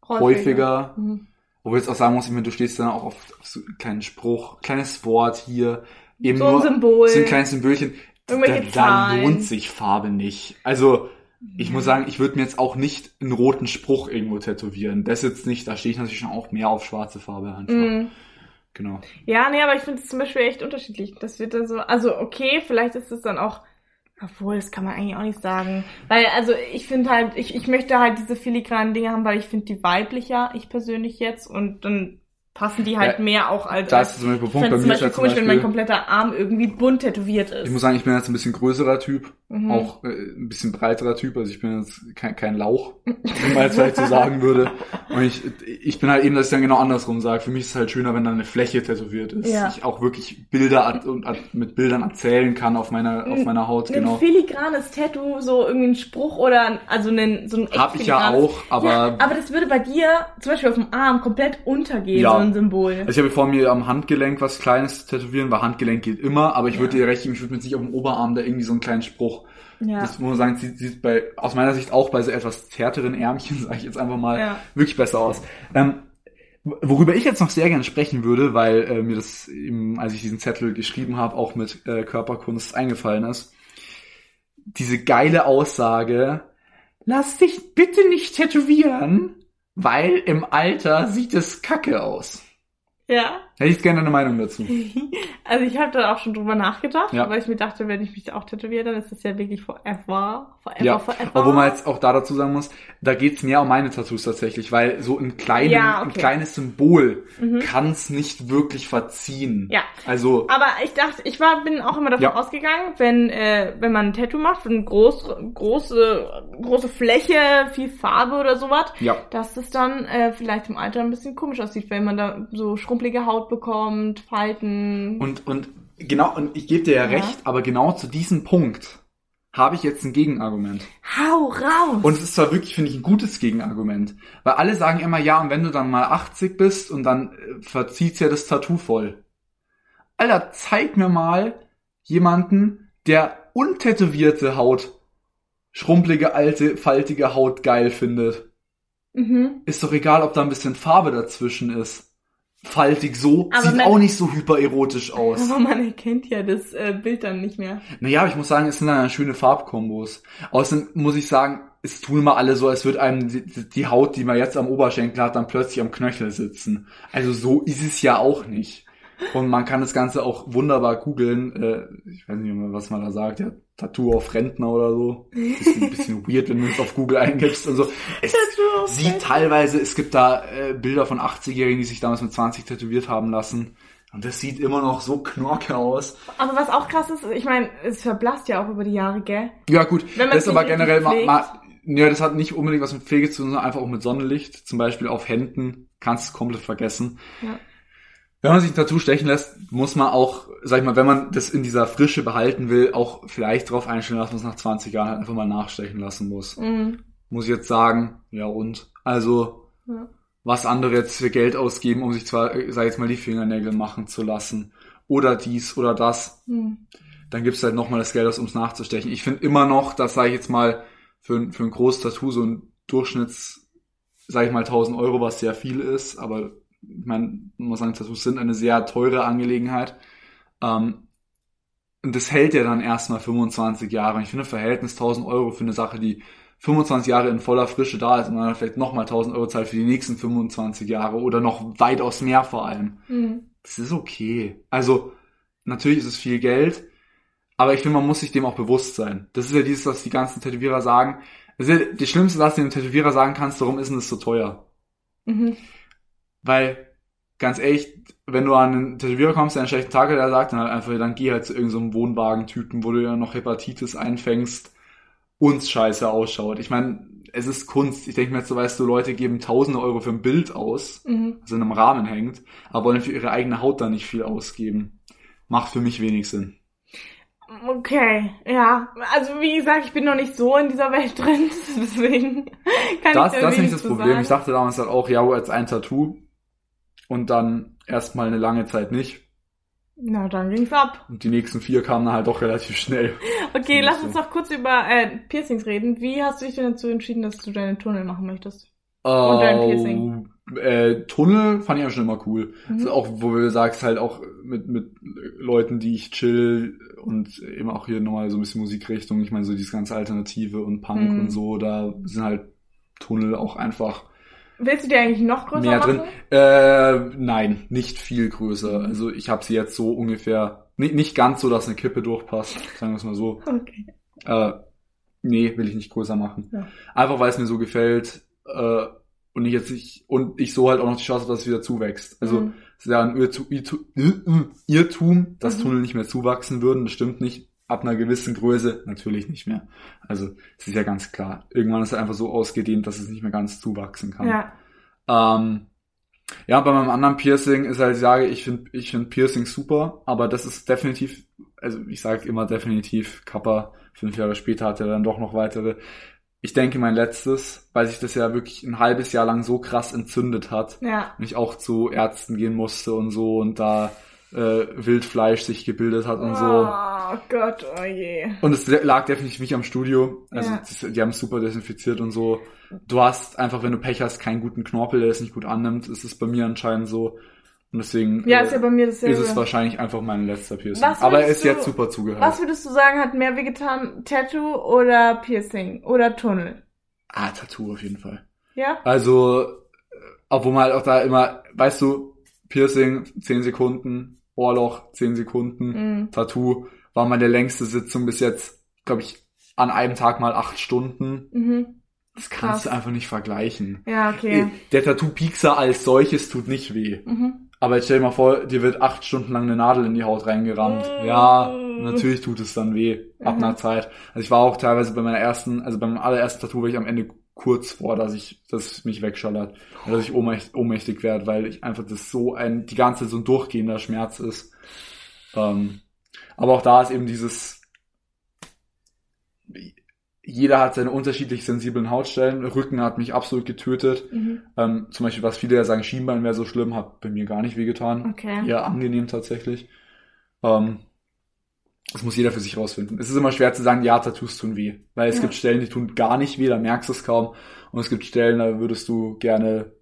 häufiger.
Mhm.
Wo ich jetzt auch sagen muss, ich meine, du stehst dann auch auf, auf so einen kleinen Spruch, kleines Wort hier, eben
So ein
nur
Symbol.
so ein kleines Symbolchen.
Irgendwelche
da
Zahlen.
lohnt sich Farbe nicht. Also ich muss sagen, ich würde mir jetzt auch nicht einen roten Spruch irgendwo tätowieren. Das jetzt nicht, da stehe ich natürlich schon auch mehr auf schwarze Farbe einfach.
Mhm.
Genau.
Ja, nee, aber ich finde es zum Beispiel echt unterschiedlich. Das wird dann so, also okay, vielleicht ist es dann auch, obwohl, das kann man eigentlich auch nicht sagen. Weil, also ich finde halt, ich, ich möchte halt diese filigranen Dinge haben, weil ich finde die weiblicher, ich persönlich jetzt, und dann passen die halt
Ja,
mehr auch als.
Da ist zum Beispiel
ich
Punkt, bei
es
mir
zum
ja
Beispiel komisch, wenn mein
Beispiel,
kompletter Arm irgendwie bunt tätowiert ist.
ich muss sagen, ich bin jetzt ein bisschen größerer Typ,
Mhm.
auch äh, ein bisschen breiterer Typ, also ich bin jetzt kein, kein Lauch, wie man jetzt vielleicht so sagen würde. Und ich, ich bin halt eben, dass ich dann genau andersrum sage. Für mich ist es halt schöner, wenn da eine Fläche tätowiert ist.
Ja.
Ich auch wirklich Bilder at- und at- mit Bildern erzählen kann auf meiner, auf meiner Haut,
ein
genau.
filigranes Tattoo, so irgendwie ein Spruch oder ein- also einen, so ein echt
Hab ich ja auch, aber-
Ja, aber das würde bei dir zum Beispiel auf dem Arm komplett untergehen,
Ja.
so ein Symbol.
Also ich habe vor mir am Handgelenk was Kleines tätowieren, weil Handgelenk geht immer, aber ich würde dir recht geben, ich würde mir jetzt nicht auf dem Oberarm da irgendwie so einen kleinen Spruch.
Ja.
Das muss man sagen, sieht, sieht bei, aus meiner Sicht auch bei so etwas zärteren Ärmchen, sage ich jetzt einfach mal,
Ja.
wirklich besser aus. Ähm, worüber ich jetzt noch sehr gerne sprechen würde, weil äh, mir das eben, als ich diesen Zettel geschrieben habe, auch mit äh, Körperkunst eingefallen ist, diese geile Aussage, lass dich bitte nicht tätowieren, weil im Alter sieht es kacke aus.
ja.
Hätte ich gerne eine Meinung dazu.
Also ich habe da auch schon drüber nachgedacht,
Ja.
weil ich mir dachte, wenn ich mich auch tätowiere, dann ist das ja wirklich forever, forever,
Ja,
forever.
obwohl man jetzt auch da dazu sagen muss, da geht's mehr um meine Tattoos tatsächlich, weil so ein, kleinen,
Ja,
ein
okay.
kleines Symbol
Mhm.
kann's nicht wirklich verziehen.
Ja.
Also,
Aber ich dachte, ich war, bin auch immer davon
Ja.
ausgegangen, wenn, äh, wenn man ein Tattoo macht, eine groß, große, große Fläche, viel Farbe oder sowas,
ja.
dass das dann äh, vielleicht im Alter ein bisschen komisch aussieht, wenn man da so schrumpelige Haut bekommt, Falten.
Und, und genau, und ich gebe dir ja,
Ja.
recht, aber genau zu diesem Punkt habe ich jetzt ein Gegenargument.
Hau raus!
Und es ist zwar wirklich, finde ich, ein gutes Gegenargument. Weil alle sagen immer, ja, und wenn du dann mal 80 bist und dann äh, verzieht's ja das Tattoo voll. Alter, zeig mir mal jemanden, der untätowierte Haut, schrumpelige, alte, faltige Haut geil findet.
Mhm.
Ist doch egal, ob da ein bisschen Farbe dazwischen ist. Faltig so,
Aber
sieht
man-
auch nicht so hypererotisch aus.
Aber man erkennt ja das äh, Bild dann nicht mehr.
Naja, aber ich muss sagen, es sind dann schöne Farbkombos. Außerdem muss ich sagen, es tun immer alle so, als würde einem die, die Haut, die man jetzt am Oberschenkel hat, dann plötzlich am Knöchel sitzen. Also so ist es ja auch nicht. Und man kann das Ganze auch wunderbar googeln. Äh, ich weiß nicht mehr, was man da sagt. Ja, Tattoo auf Rentner oder so. Ist ein bisschen weird, wenn du es auf Google eingibst und so. Es sieht
Rentner.
teilweise, es gibt da äh, Bilder von 80-Jährigen, die sich damals mit 20 tätowiert haben lassen. Und das sieht immer noch so knorke aus.
Aber was auch krass ist, ich meine, es verblasst ja auch über die Jahre, gell?
Ja, gut.
Wenn man
das ist aber generell mal, mal, ja, das hat nicht unbedingt was mit Pflege zu tun, sondern einfach auch mit Sonnenlicht. Zum Beispiel auf Händen kannst du es komplett vergessen.
Ja.
Wenn man sich ein Tattoo stechen lässt, muss man auch, sag ich mal, wenn man das in dieser Frische behalten will, auch vielleicht darauf einstellen, dass man es nach 20 Jahren halt einfach mal nachstechen lassen muss.
Mhm.
Muss ich jetzt sagen, ja und? Also,
Ja.
was andere jetzt für Geld ausgeben, um sich zwar, äh, sag ich jetzt mal, die Fingernägel machen zu lassen. Oder dies oder das
Mhm.
dann gibt's halt nochmal das Geld aus, ums nachzustechen. Ich finde immer noch, dass, sage ich jetzt mal, für, ein- für ein großes Tattoo so ein Durchschnitts, sage ich mal, 1000 Euro, was sehr viel ist, aber ich meine, man muss sagen, Tattoos sind eine sehr teure Angelegenheit. Ähm, und das hält ja dann erstmal 25 Jahre. Und ich finde, Verhältnis 1000 Euro für eine Sache, die 25 Jahre in voller Frische da ist und dann vielleicht nochmal 1000 Euro zahlt für die nächsten 25 Jahre oder noch weitaus mehr vor allem
Mhm.
das ist okay. Also, natürlich ist es viel Geld, aber ich finde, man muss sich dem auch bewusst sein. Das ist ja dieses, was die ganzen Tätowierer sagen. Das ist ja das Schlimmste, was du dem Tätowierer sagen kannst, warum ist denn das so teuer?
Mhm.
Weil, ganz ehrlich, wenn du an einen Tätowierer kommst, der einen schlechten Tag hat, der sagt dann halt einfach, dann geh halt zu irgendeinem so Wohnwagentypen, wo du ja noch Hepatitis einfängst, uns scheiße ausschaut. Ich meine, es ist Kunst. Ich denke mir jetzt so, weißt du, Leute geben tausende Euro für ein Bild aus,
Mhm.
also in einem Rahmen hängt, aber wollen für ihre eigene Haut da nicht viel ausgeben. Macht für mich wenig Sinn.
Okay, ja. Also wie gesagt, ich bin noch nicht so in dieser Welt drin, deswegen kann
Das,
ich da
das ist nicht das Problem.
sagen.
Ich dachte damals halt auch, ja, als ein Tattoo und dann erstmal eine lange Zeit nicht.
Na, dann ging's ab.
Und die nächsten vier kamen dann halt doch relativ schnell.
Okay, lass
so.
uns noch kurz über äh, Piercings reden. Wie hast du dich denn dazu entschieden, dass du deine Tunnel machen möchtest? Und dein Piercing.
Äh, Tunnel fand ich ja schon immer cool.
Mhm.
Also auch, wo du sagst, halt auch mit, mit Leuten, die ich chill und eben auch hier nochmal so ein bisschen Musikrichtung. Ich meine, so dieses ganze Alternative und Punk
Mhm.
und so, da sind halt Tunnel auch einfach
Willst du die eigentlich noch größer
mehr
machen?
drin. Äh, nein, nicht viel größer.
Mhm.
Also ich habe sie jetzt so ungefähr, nicht, nicht ganz so, dass eine Kippe durchpasst, sagen wir es mal so.
Okay.
Äh, nee, will ich nicht größer machen.
Ja.
Einfach weil es mir so gefällt äh, und ich jetzt nicht, und ich so halt auch noch die Chance dass es wieder zuwächst. Also
Mhm.
es ist ja ein Irrtu- Irrtu- Irr- Irrtum, dass
Mhm.
Tunnel nicht mehr zuwachsen würden. Das stimmt nicht. Ab einer gewissen Größe natürlich nicht mehr. Also es ist ja ganz klar. Irgendwann ist es einfach so ausgedehnt, dass es nicht mehr ganz zuwachsen kann.
Ja.
Ähm, ja, bei meinem anderen Piercing ist halt, ich sage, ich finde ich find Piercing super, aber das ist definitiv, also ich sage immer definitiv, Kappa, fünf Jahre später hat er dann doch noch weitere. Ich denke, mein letztes, weil sich das ja wirklich ein halbes Jahr lang so krass entzündet hat
Ja.
und ich auch zu Ärzten gehen musste und so und da äh, Wildfleisch sich gebildet hat und so.
Oh Gott, oh je.
Und es lag definitiv nicht am Studio. Also
Ja.
das, die haben es super desinfiziert und so. Du hast einfach, wenn du Pech hast, keinen guten Knorpel, der das nicht gut annimmt. Das ist bei mir anscheinend so. Und deswegen
Ja,
äh,
ist ja bei mir dasselbe.
ist es wahrscheinlich einfach mein letzter Piercing. Aber er ist
du-
jetzt super zugehört.
Was würdest du sagen, hat mehr wehgetan? Tattoo oder Piercing? Oder Tunnel?
ah, Tattoo auf jeden Fall.
Ja?
Also, äh, obwohl man halt auch da immer, weißt du, Piercing 10 Sekunden, Ohrloch 10 Sekunden,
Mhm.
Tattoo war meine längste Sitzung bis jetzt, glaube ich, an einem Tag mal acht Stunden.
Mhm.
Das kannst
Krass.
du einfach nicht vergleichen.
Ja, okay.
Der Tattoo-Piekser als solches tut nicht weh.
Mhm.
Aber jetzt stell dir mal vor, dir wird acht Stunden lang eine Nadel in die Haut reingerammt.
Mm.
Ja, natürlich tut es dann weh. Ab
Mhm.
einer Zeit. Also ich war auch teilweise bei meiner ersten, also beim allerersten Tattoo war ich am Ende kurz vor, dass ich, dass es mich wegschallert. Und dass ich ohnmächtig, ohnmächtig werde, weil ich einfach das so ein, die ganze Zeit so ein durchgehender Schmerz ist. Ähm, aber auch da ist eben dieses, jeder hat seine unterschiedlich sensiblen Hautstellen. Rücken hat mich absolut getötet.
Mhm.
Ähm, zum Beispiel, was viele ja sagen, Schienbein wäre so schlimm, hat bei mir gar nicht wehgetan.
Okay.
Eher angenehm tatsächlich. Ähm, Das muss jeder für sich rausfinden. Es ist immer schwer zu sagen, ja, Tattoos tun weh. Weil es
Ja.
gibt Stellen, die tun gar nicht weh, da merkst du es kaum. Und es gibt Stellen, da würdest du gerne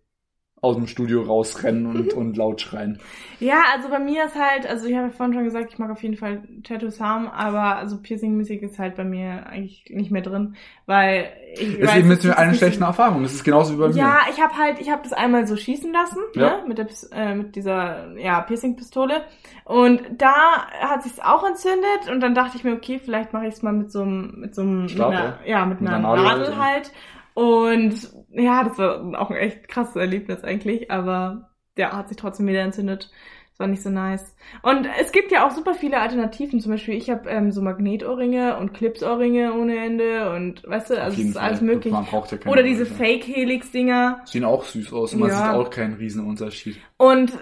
aus dem Studio rausrennen und, und laut schreien.
Ja, also bei mir ist halt, also ich habe ja vorhin schon gesagt, ich mag auf jeden Fall Tattoos haben, aber also Piercing-Musik ist halt bei mir eigentlich nicht mehr drin, weil ich
Es ist eben mit einer schlechten Erfahrung. Das ist genauso wie bei mir.
Ja, ich habe halt, ich habe das einmal so schießen lassen,
Ja.
ne, mit der, äh, mit dieser, ja, Piercing-Pistole. Und da hat sich's auch entzündet und dann dachte ich mir, okay, vielleicht mache ich es mal mit so einem, mit so einem, mit einer, ja, mit,
Mit
einer
einer Nadel
Nadel,
halt,
halt. Und ja, das war auch ein echt krasses Erlebnis eigentlich, aber der hat sich trotzdem wieder entzündet. Das war nicht so nice. Und es gibt ja auch super viele Alternativen. Zum Beispiel, ich habe ähm, so Magnetohrringe und Clipsohrringe ohne Ende und weißt du, also es ist
Fall.
alles möglich.
Man braucht ja keine
Oder diese. Fake-Helix-Dinger.
Sehen auch süß aus. Und man
Ja.
sieht auch keinen Riesenunterschied.
Und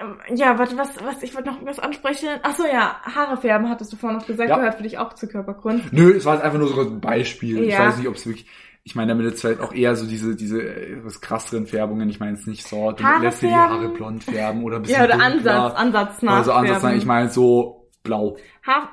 ähm, ja, was, was, was, ich wollte noch was ansprechen. Ach so, ja, Haare färben hattest du vorhin noch gesagt,
Ja.
gehört für dich auch zur Körperkunst.
Nö, es war jetzt einfach nur so ein Beispiel. Ich
Ja.
weiß nicht, ob es wirklich. Ich meine damit jetzt vielleicht auch eher so diese, diese äh, was krasseren Färbungen. Ich meine jetzt nicht so,
Haare
lässt dir die? Haare blond färben oder ein bisschen
Ja, oder
dunkler.
Ansatz, Ansatz nach.
Also Ansatz, nein, ich meine so blau
Haar,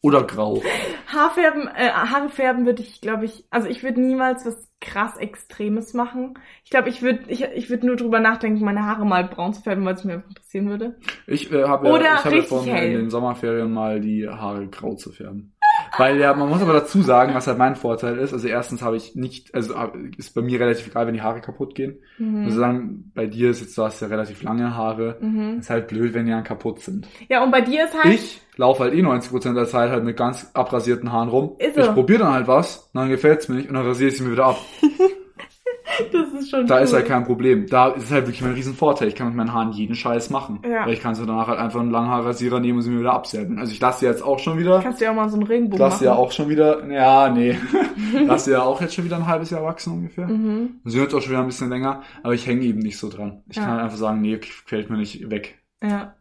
oder grau.
Haarfärben, äh, Haare färben würde ich, glaube ich, also ich würde niemals was krass Extremes machen. Ich glaube, ich würde, ich, ich würde nur drüber nachdenken, meine Haare mal braun zu färben, weil es mir einfach interessieren würde.
Ich äh, habe ja, ich hab ja vor, in den Sommerferien mal die Haare grau zu färben. Weil ja, man muss aber dazu sagen, was halt mein Vorteil ist. Also erstens habe ich nicht, also hab- ist bei mir relativ egal, wenn die Haare kaputt gehen.
Mhm.
Also sagen, bei dir ist jetzt, du hast ja relativ lange Haare.
Mhm.
Ist halt blöd, wenn die dann kaputt sind.
Ja, und bei dir ist halt,
Ich laufe halt eh 90% der Zeit halt mit ganz abrasierten Haaren rum.
Ist
ich
so.
probiere dann halt was, dann gefällt's mir nicht und dann rasiere ich sie mir wieder ab.
das ist schon
Da
cool.
ist halt kein Problem. Da ist halt wirklich mein Riesenvorteil. Ich kann mit meinen Haaren jeden Scheiß machen.
Ja.
Weil ich kann sie danach halt einfach einen Langhaarrasierer nehmen und sie mir wieder absäbeln. Also ich lasse sie jetzt auch schon wieder.
Kannst du ja auch mal so einen Regenbogen
Lass
machen.
sie ja auch schon wieder, ja, nee. Lass sie ja auch jetzt schon wieder ein halbes Jahr wachsen ungefähr.
Mhm.
Sie wird auch schon wieder ein bisschen länger, aber ich hänge eben nicht so dran. Ich
Ja.
kann halt einfach sagen, nee, fällt mir nicht weg.
Ja.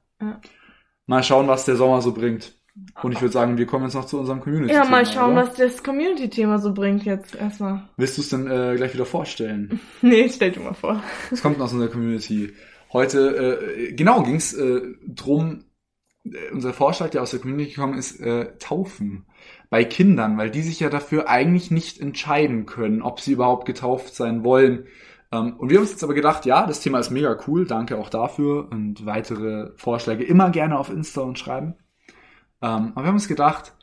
Mal schauen, was der Sommer so bringt. Und ich würde sagen, wir kommen jetzt noch zu unserem community
Ja, mal schauen,
oder?
was das Community-Thema so bringt jetzt erstmal.
Willst du es denn äh, gleich wieder vorstellen?
Nee, stell dir mal vor.
Was kommt aus unserer Community? Heute, äh, genau, ging es äh, drum, äh, unser Vorschlag, der aus der Community gekommen ist, äh, Taufen bei Kindern, weil die sich ja dafür eigentlich nicht entscheiden können, ob sie überhaupt getauft sein wollen. Ähm, und wir haben uns jetzt aber gedacht, ja, das Thema ist mega cool, danke auch dafür und weitere Vorschläge immer gerne auf Insta und schreiben. Ähm, aber wir haben uns gedacht,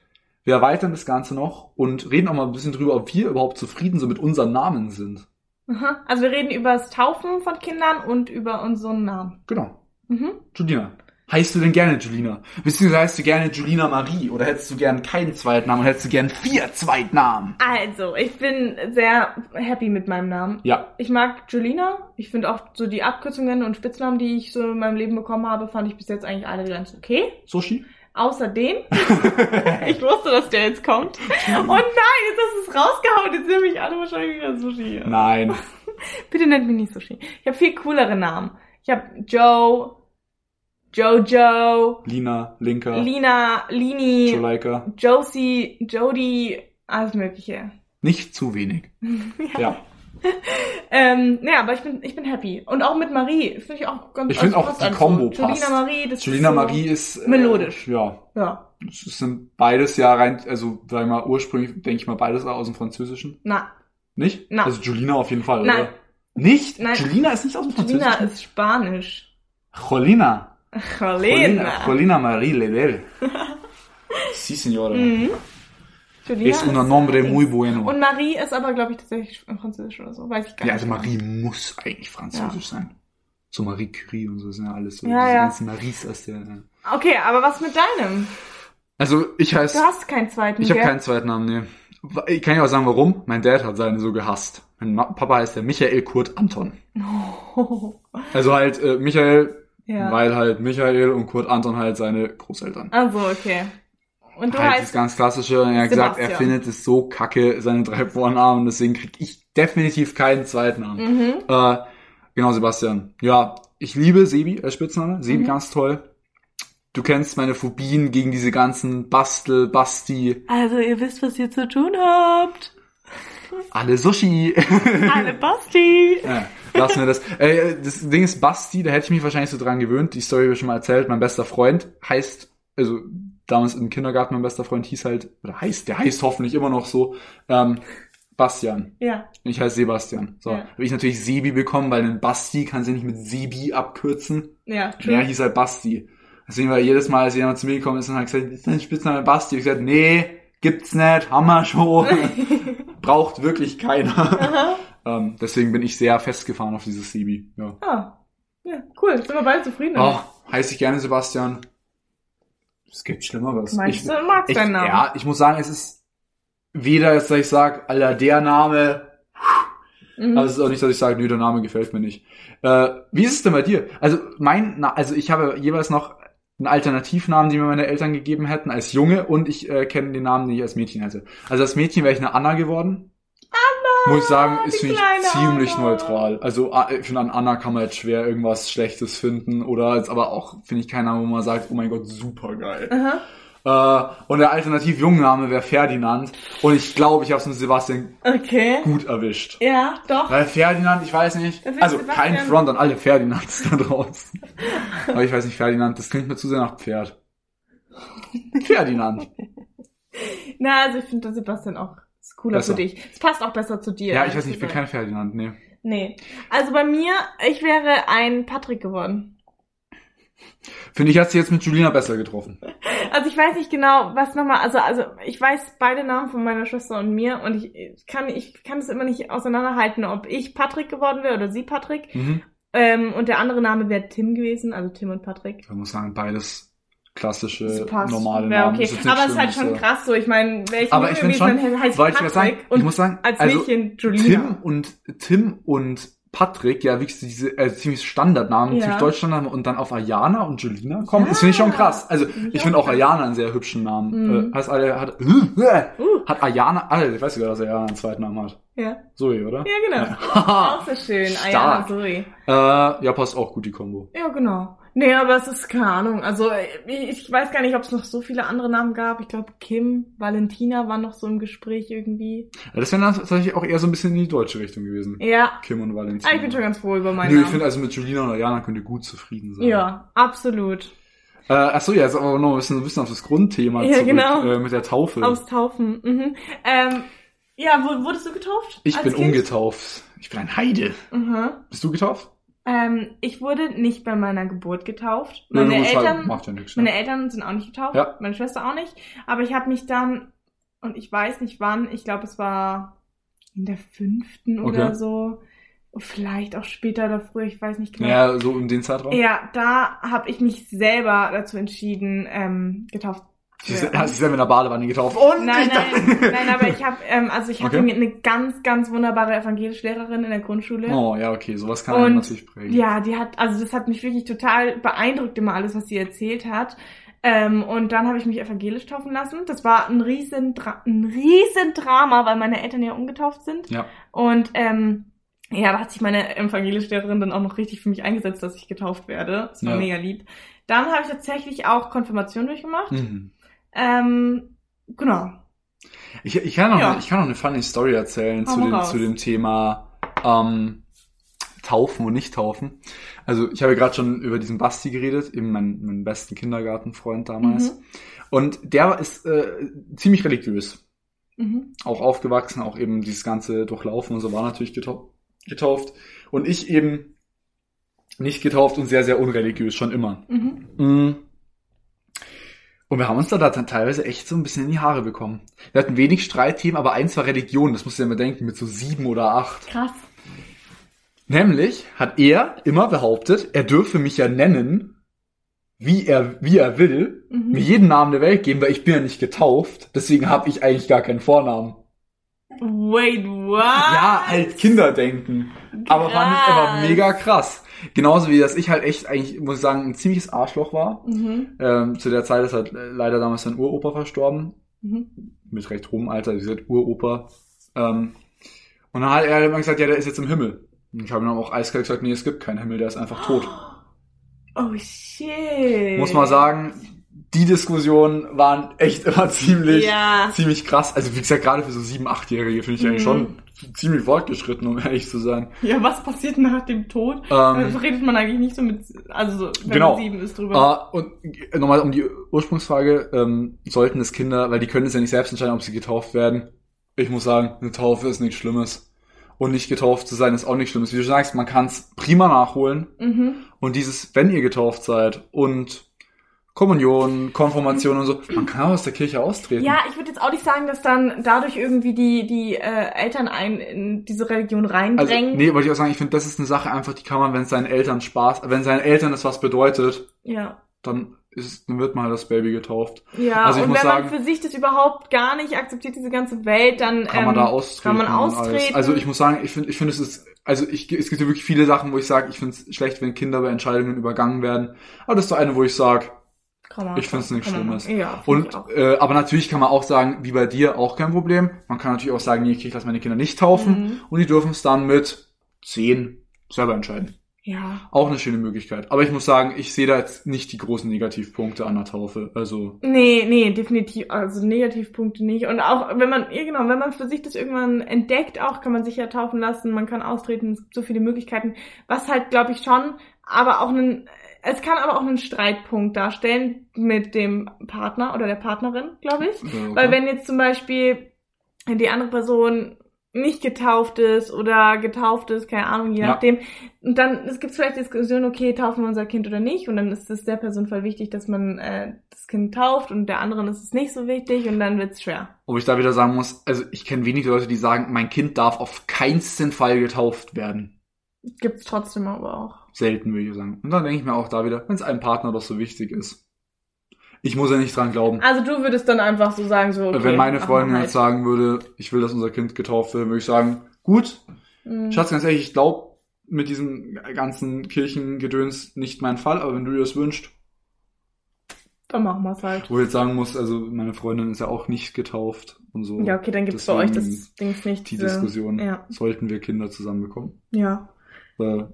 wir erweitern das Ganze noch und reden auch mal ein bisschen drüber, ob wir überhaupt zufrieden so mit unserem Namen sind.
Aha. Also wir reden über das Taufen von Kindern und über unseren Namen.
Genau.
Mhm.
Julina. Heißt du denn gerne Julina? Beziehungsweise heißt du gerne Julina Marie? Oder hättest du gern keinen Zweitnamen? Oder hättest du gern vier Zweitnamen?
Also, ich bin sehr happy mit meinem Namen.
Ja.
Ich mag Julina. Ich finde auch so die Abkürzungen und Spitznamen, die ich so in meinem Leben bekommen habe, fand ich bis jetzt eigentlich alle ganz okay.
Sushi?
Außerdem, ich wusste, dass der jetzt kommt. Oh nein, jetzt hast du es rausgehauen. Jetzt nehme ich alle wahrscheinlich wieder Sushi.
Nein.
Bitte nennt mich nicht Sushi. Ich habe viel coolere Namen. Ich habe Joe, Jojo,
Lina, Linka,
Lina, Lini,
Juleika.
Josie, Jody, alles Mögliche.
Nicht zu wenig. Ja.
Ähm, ja, aber ich bin, ich bin happy. Und auch mit Marie. Finde ich auch ganz
Ich finde auch,
passt
die Kombo
so.
passt.
Julina Marie, das
Julina
ist so,
Marie ist... Äh,
melodisch.
Ja.
Ja.
Es sind beides ja rein, also sag ich mal, ursprünglich denke ich mal beides aus dem Französischen.
Na,
Nicht?
Na.
Also Julina auf jeden Fall,
Nein.
oder? Nicht?
Nein.
Julina ist nicht aus dem
Julina
Französischen?
ist Spanisch.
Jolina.
Jolena.
Jolina Marie Ledel. sí, señora.
Mhm. Julina
Es un nombre muy bueno.
Und Marie ist aber, glaube ich, tatsächlich Französisch oder so. Weiß ich gar
Ja,
nicht.
also Marie muss eigentlich französisch sein. So Marie Curie und so sind ja alles so.
Ja,
diese
ja.
ganzen Maries aus der.
Okay, aber was mit deinem?
Also ich heiße.
Du hast keinen zweiten,
Ich habe keinen zweiten Namen, nee. Ich kann ja auch sagen, warum. Mein Dad hat seine so gehasst. Mein Papa heißt der Michael Kurt Anton. Also halt äh, Michael,
ja.
weil halt Michael und Kurt Anton halt seine Großeltern.
Also, okay. Und du
halt das
heißt,
ganz klassische. Und er hat gesagt, er findet es so kacke, seine drei Vornamen. Deswegen krieg ich definitiv keinen Zweitnamen.
mhm.
Äh, genau, Sebastian. Ja, ich liebe Sebi als Spitzname. Sebi
Mhm.
ganz toll. Du kennst meine Phobien gegen diese ganzen Bastel, Basti,
Also, ihr wisst, was ihr zu tun habt.
alle Sushi.
Alle Basti.
ja, lassen wir das. Äh, das Ding ist Basti, da hätte ich mich wahrscheinlich so dran gewöhnt. Die Story habe ich schon mal erzählt. Mein bester Freund heißt, also damals im Kindergarten mein bester Freund hieß halt, oder heißt, der heißt hoffentlich immer noch so, ähm, Bastian.
Ja.
Ich heiße Sebastian. So,
Ja.
habe ich natürlich Sebi bekommen, weil ein Basti kann sie nicht mit Sebi abkürzen.
Ja,
Der hieß halt Basti. Deswegen war jedes Mal, als jemand zu mir gekommen ist und hat gesagt, ist dein Spitzname Basti? Ich gesagt, nee, gibt's nicht, haben wir schon. Braucht wirklich keiner. Ähm, deswegen bin ich sehr festgefahren auf dieses Sebi. Ja.
Ah. Ja, cool. Sind wir beide zufrieden?
Oh, heiße ich gerne Sebastian. Es gibt Schlimmeres.
Meinst
ich,
du, magst
ich,
deinen Namen?
Ja, ich muss sagen, es ist weder, dass ich sage, Alter, der Name,
Mhm.
aber es ist auch nicht, dass ich sage, nö, der Name gefällt mir nicht. Äh, wie ist es denn bei dir? Also mein, Na also ich habe jeweils noch einen Alternativnamen, die mir meine Eltern gegeben hätten als Junge und ich äh, kenne den Namen, den ich als Mädchen hätte. Also als Mädchen wäre ich eine Anna geworden. Anna! Muss ich sagen, ist finde ich ziemlich
Anna.
neutral. Also ah, ich finde an Anna kann man jetzt schwer irgendwas Schlechtes finden oder jetzt aber auch finde ich keinen Namen, wo man sagt, oh mein Gott, super geil.
Aha.
Äh, und der alternativ Jungname wäre Ferdinand und ich glaube, ich habe es mit Sebastian
Okay.
gut erwischt.
Ja, doch.
Weil Ferdinand, ich weiß nicht. Also
Sebastian-
kein Front an alle Ferdinands da draußen. Aber ich weiß nicht, Ferdinand, das klingt mir zu sehr nach Pferd. Ferdinand.
Na, also ich finde Sebastian auch cooler
Besser.
für dich. Es passt auch besser zu dir.
Ja, ich weiß nicht, ich bin
gesagt.
kein Ferdinand, nee.
Nee. Also bei mir, ich wäre ein Patrick geworden.
Finde ich, hat sie jetzt mit Julina besser getroffen.
Also ich weiß nicht genau, was nochmal, also, also ich weiß beide Namen von meiner Schwester und mir und ich ich kann, ich kann es immer nicht auseinanderhalten, ob ich Patrick geworden wäre oder sie Patrick.
Mhm.
Ähm, und der andere Name wäre Tim gewesen, also Tim und Patrick.
Ich muss sagen, beides klassische,
passt.
normale
Ja,
Namen.
okay. Aber es ist halt schon krass so. Ich meine, wäre ich
Aber ich finde schon,
dann heißt
wollte ich sagen,
Patrick
ich
und
muss sagen,
als
also
Mädchen Julina.
Tim und Tim und Patrick, ja, wirklich diese äh, ziemlich Standardnamen,
Ja.
ziemlich Deutschlandnamen und dann auf Ayana und Julina kommen. Das finde ich schon
Ja.
krass. Also
ich
finde auch. Ayana einen sehr hübschen Namen.
Mhm.
Äh, heißt alle hat äh,
Uh.
hat Ayana, alle, ich weiß sogar, dass Ayana einen zweiten Namen hat.
Ja,
Zoe, oder?
ja genau.
Haha.
Auch sehr schön.
Stark.
Ayana Zoe.
äh, ja, passt auch gut die Kombo.
Ja, genau. Nee, aber es ist keine Ahnung. Also ich, ich weiß gar nicht, ob es noch so viele andere Namen gab. Ich glaube, Kim, Valentina waren noch so im Gespräch irgendwie.
Ja, das wäre dann tatsächlich auch eher so ein bisschen in die deutsche Richtung gewesen.
Ja,
Kim und Valentina.
ah, ich bin schon ganz froh über meinen
Nö, ich
Namen.
finde also mit Julina und Ayana könnt ihr gut zufrieden sein.
ja, absolut.
Äh, achso, ja, jetzt aber noch ein bisschen, ein bisschen auf das Grundthema
Ja,
zurück,
genau.
äh, mit der Taufe.
Aus Taufen. Mhm. Ähm, ja, wurdest du getauft?
ich bin
Kind?
umgetauft. Ich bin ein Heide.
Mhm.
Bist du getauft?
Ähm, ich wurde nicht bei meiner Geburt getauft. Meine
musst halt-
Eltern,
macht ja nichts.
meine
Ne?
Eltern sind auch nicht getauft,
Ja.
meine Schwester auch nicht. Aber ich habe mich dann, und ich weiß nicht wann, ich glaube es war in der fünften oder
Okay.
so, vielleicht auch später oder früher, ich weiß nicht genau.
Ja, so um den Zeitraum.
Ja, da habe ich mich selber dazu entschieden, ähm, getauft
Sie ist- Hast dich selber in der Badewanne getauft. Und
Nein, nein, nein, aber ich habe, ähm, also ich hatte
Okay.
eine ganz, ganz wunderbare evangelische Lehrerin in der Grundschule.
Oh, ja, okay, sowas kann einen natürlich prägen.
Ja, die hat, also das hat mich wirklich total beeindruckt immer alles, was sie erzählt hat. Ähm, und dann habe ich mich evangelisch taufen lassen. Das war ein riesen, ein riesen Drama, weil meine Eltern ja umgetauft sind.
Ja.
Und ähm, ja, da hat sich meine evangelische Lehrerin dann auch noch richtig für mich eingesetzt, dass ich getauft werde. Das war
Ja.
mega lieb. Dann habe ich tatsächlich auch Konfirmation durchgemacht.
Mhm.
Ähm, genau.
Ich, ich, kann noch
Ja.
eine, ich kann noch eine funny Story erzählen
Hau
zu dem,
raus.
zu dem Thema ähm, Taufen und nicht taufen. Also ich habe ja gerade schon über diesen Basti geredet, eben mein, mein besten Kindergartenfreund damals.
Mhm.
Und der ist äh, ziemlich religiös.
Mhm.
Auch aufgewachsen, auch eben dieses ganze Durchlaufen und so war natürlich getauft. getauft. Und ich eben nicht getauft und sehr, sehr unreligiös, schon immer.
Mhm.
Und wir haben uns da, da dann teilweise echt so ein bisschen in die Haare bekommen. Wir hatten wenig Streitthemen, aber eins war Religion, das musst du dir mal denken, mit so sieben oder acht.
Krass.
Nämlich hat er immer behauptet, er dürfe mich ja nennen, wie er, wie er will,
Mhm.
mir jeden Namen der Welt geben, weil ich bin ja nicht getauft, deswegen habe ich eigentlich gar keinen Vornamen.
Wait, what?
Ja, halt Kinderdenken. Aber fand ich aber
Krass.
mega krass. Genauso wie dass ich halt echt eigentlich, muss ich sagen, ein ziemliches Arschloch war.
Mhm.
Ähm, zu der Zeit ist halt leider damals sein Uropa verstorben.
Mhm.
Mit recht hohem Alter, wie gesagt, Uropa. Ähm, und dann hat er immer gesagt, ja, der ist jetzt im Himmel. Und ich habe ihm dann auch eiskalt gesagt, nee, es gibt keinen Himmel, der ist einfach tot.
Oh shit.
Muss man sagen, die Diskussionen waren echt immer ziemlich,
Ja.
ziemlich krass. Also wie gesagt, gerade für so sieben, achtjährige finde ich eigentlich
Mhm.
schon ziemlich fortgeschritten, um ehrlich zu sein.
Ja, was passiert nach dem Tod?
Ähm,
Da redet man eigentlich nicht so mit, also so, wenn
Genau.
man sieben ist drüber.
Ah, und äh, nochmal um die Ursprungsfrage, ähm, sollten es Kinder, weil die können es ja nicht selbst entscheiden, ob sie getauft werden. Ich muss sagen, eine Taufe ist nichts Schlimmes. Und nicht getauft zu sein ist auch nichts Schlimmes. Wie du sagst, man kann es prima nachholen.
Mhm.
Und dieses, wenn ihr getauft seid und Kommunion, Konfirmation und so, man kann auch aus der Kirche austreten.
Ja, ich würde jetzt auch nicht sagen, dass dann dadurch irgendwie die, die äh, Eltern einen in diese Religion
Also,
reindrängen.
nee, wollte ich auch sagen, ich finde, das ist eine Sache einfach, die kann man, wenn es seinen Eltern Spaß, wenn seinen Eltern das was bedeutet,
Ja.
dann ist, dann wird mal das Baby getauft.
Ja,
Also
und wenn
sagen-
man für sich das überhaupt gar nicht akzeptiert, diese ganze Welt, dann
kann man
ähm,
da austreten.
Kann man austreten.
Also ich muss sagen, ich finde, ich finde, es ist, also ich, es gibt ja wirklich viele Sachen, wo ich sage, ich finde es schlecht, wenn Kinder bei Entscheidungen übergangen werden. Aber das ist so eine, wo ich sage,
kann man
ich finde es nichts
man
Schlimmes.
machen. Ja,
Und äh, aber natürlich kann man auch sagen, wie bei dir auch kein Problem. Man kann natürlich auch sagen, nee, okay, ich lasse meine Kinder nicht taufen
Mhm.
und die dürfen es dann mit zehn selber entscheiden.
Ja.
Auch eine schöne Möglichkeit. Aber ich muss sagen, ich sehe da jetzt nicht die großen Negativpunkte an der Taufe. Also
Nee, nee, definitiv, also Negativpunkte nicht. Und auch wenn man, ja genau, wenn man für sich das irgendwann entdeckt, auch kann man sich ja taufen lassen, man kann austreten, es gibt so viele Möglichkeiten. Was halt, glaube ich, schon, aber auch einen, es kann aber auch einen Streitpunkt darstellen mit dem Partner oder der Partnerin, glaube ich.
äh,
Weil wenn jetzt zum Beispiel die andere Person nicht getauft ist oder getauft ist, keine Ahnung, je
Ja.
nachdem. Und dann es gibt vielleicht Diskussion, okay, taufen wir unser Kind oder nicht. Und dann ist es der Person voll wichtig, dass man äh, das Kind tauft und der anderen ist es nicht so wichtig und dann wird's schwer.
Ob ich da wieder sagen muss, also ich kenne wenige Leute, die sagen, mein Kind darf auf keinsten Fall getauft werden.
Gibt's trotzdem aber auch.
Selten, würde ich sagen. Und dann denke ich mir auch da wieder, wenn es einem Partner doch so wichtig ist. Ich muss ja nicht dran glauben.
Also du würdest dann einfach so sagen, so, okay,
wenn meine Freundin
wir
jetzt sagen würde, ich will, dass unser Kind getauft wird, würde ich sagen, gut,
Mhm.
Schatz, ganz ehrlich, ich glaube mit diesem ganzen Kirchengedöns nicht mein Fall, aber wenn du dir das wünschst,
Dann machen wir's halt.
wo ich jetzt sagen muss, also meine Freundin ist ja auch nicht getauft und so.
Ja, okay, dann gibt's bei euch
Deswegen
das Dings nicht.
Die
diese-
Diskussion,
Ja.
sollten wir Kinder zusammenbekommen,
Ja.
Äh,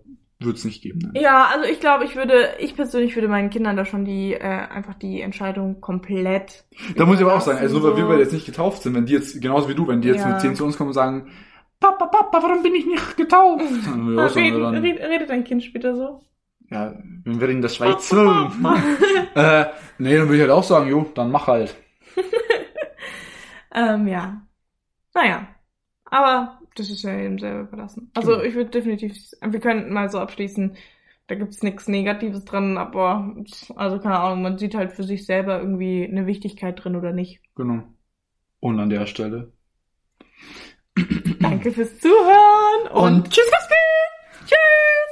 wird es nicht geben. Nein.
Ja, also ich glaube, ich würde, ich persönlich würde meinen Kindern da schon die, äh, einfach die Entscheidung komplett.
Da muss ich aber auch sagen, also nur weil wir
so.
jetzt nicht getauft sind, wenn die jetzt, genauso wie du, wenn die jetzt
Ja.
mit 10 zu uns kommen und sagen, Papa, Papa, warum bin ich nicht getauft? Wir auch sagen,
Redet,
dann,
redet, redet dein Kind später so?
ja, wenn wir in der Schweiz sind. äh, nee, dann würde ich halt auch sagen, jo, dann mach halt.
ähm, ja. Naja. Aber das ist ja eben selber überlassen. Also
Genau.
ich würde definitiv, wir könnten mal so abschließen, da gibt's nichts Negatives dran, aber also keine Ahnung, man sieht halt für sich selber irgendwie eine Wichtigkeit drin oder nicht.
Genau. Und an der Stelle.
Danke fürs Zuhören und,
Und tschüss, Tschüss!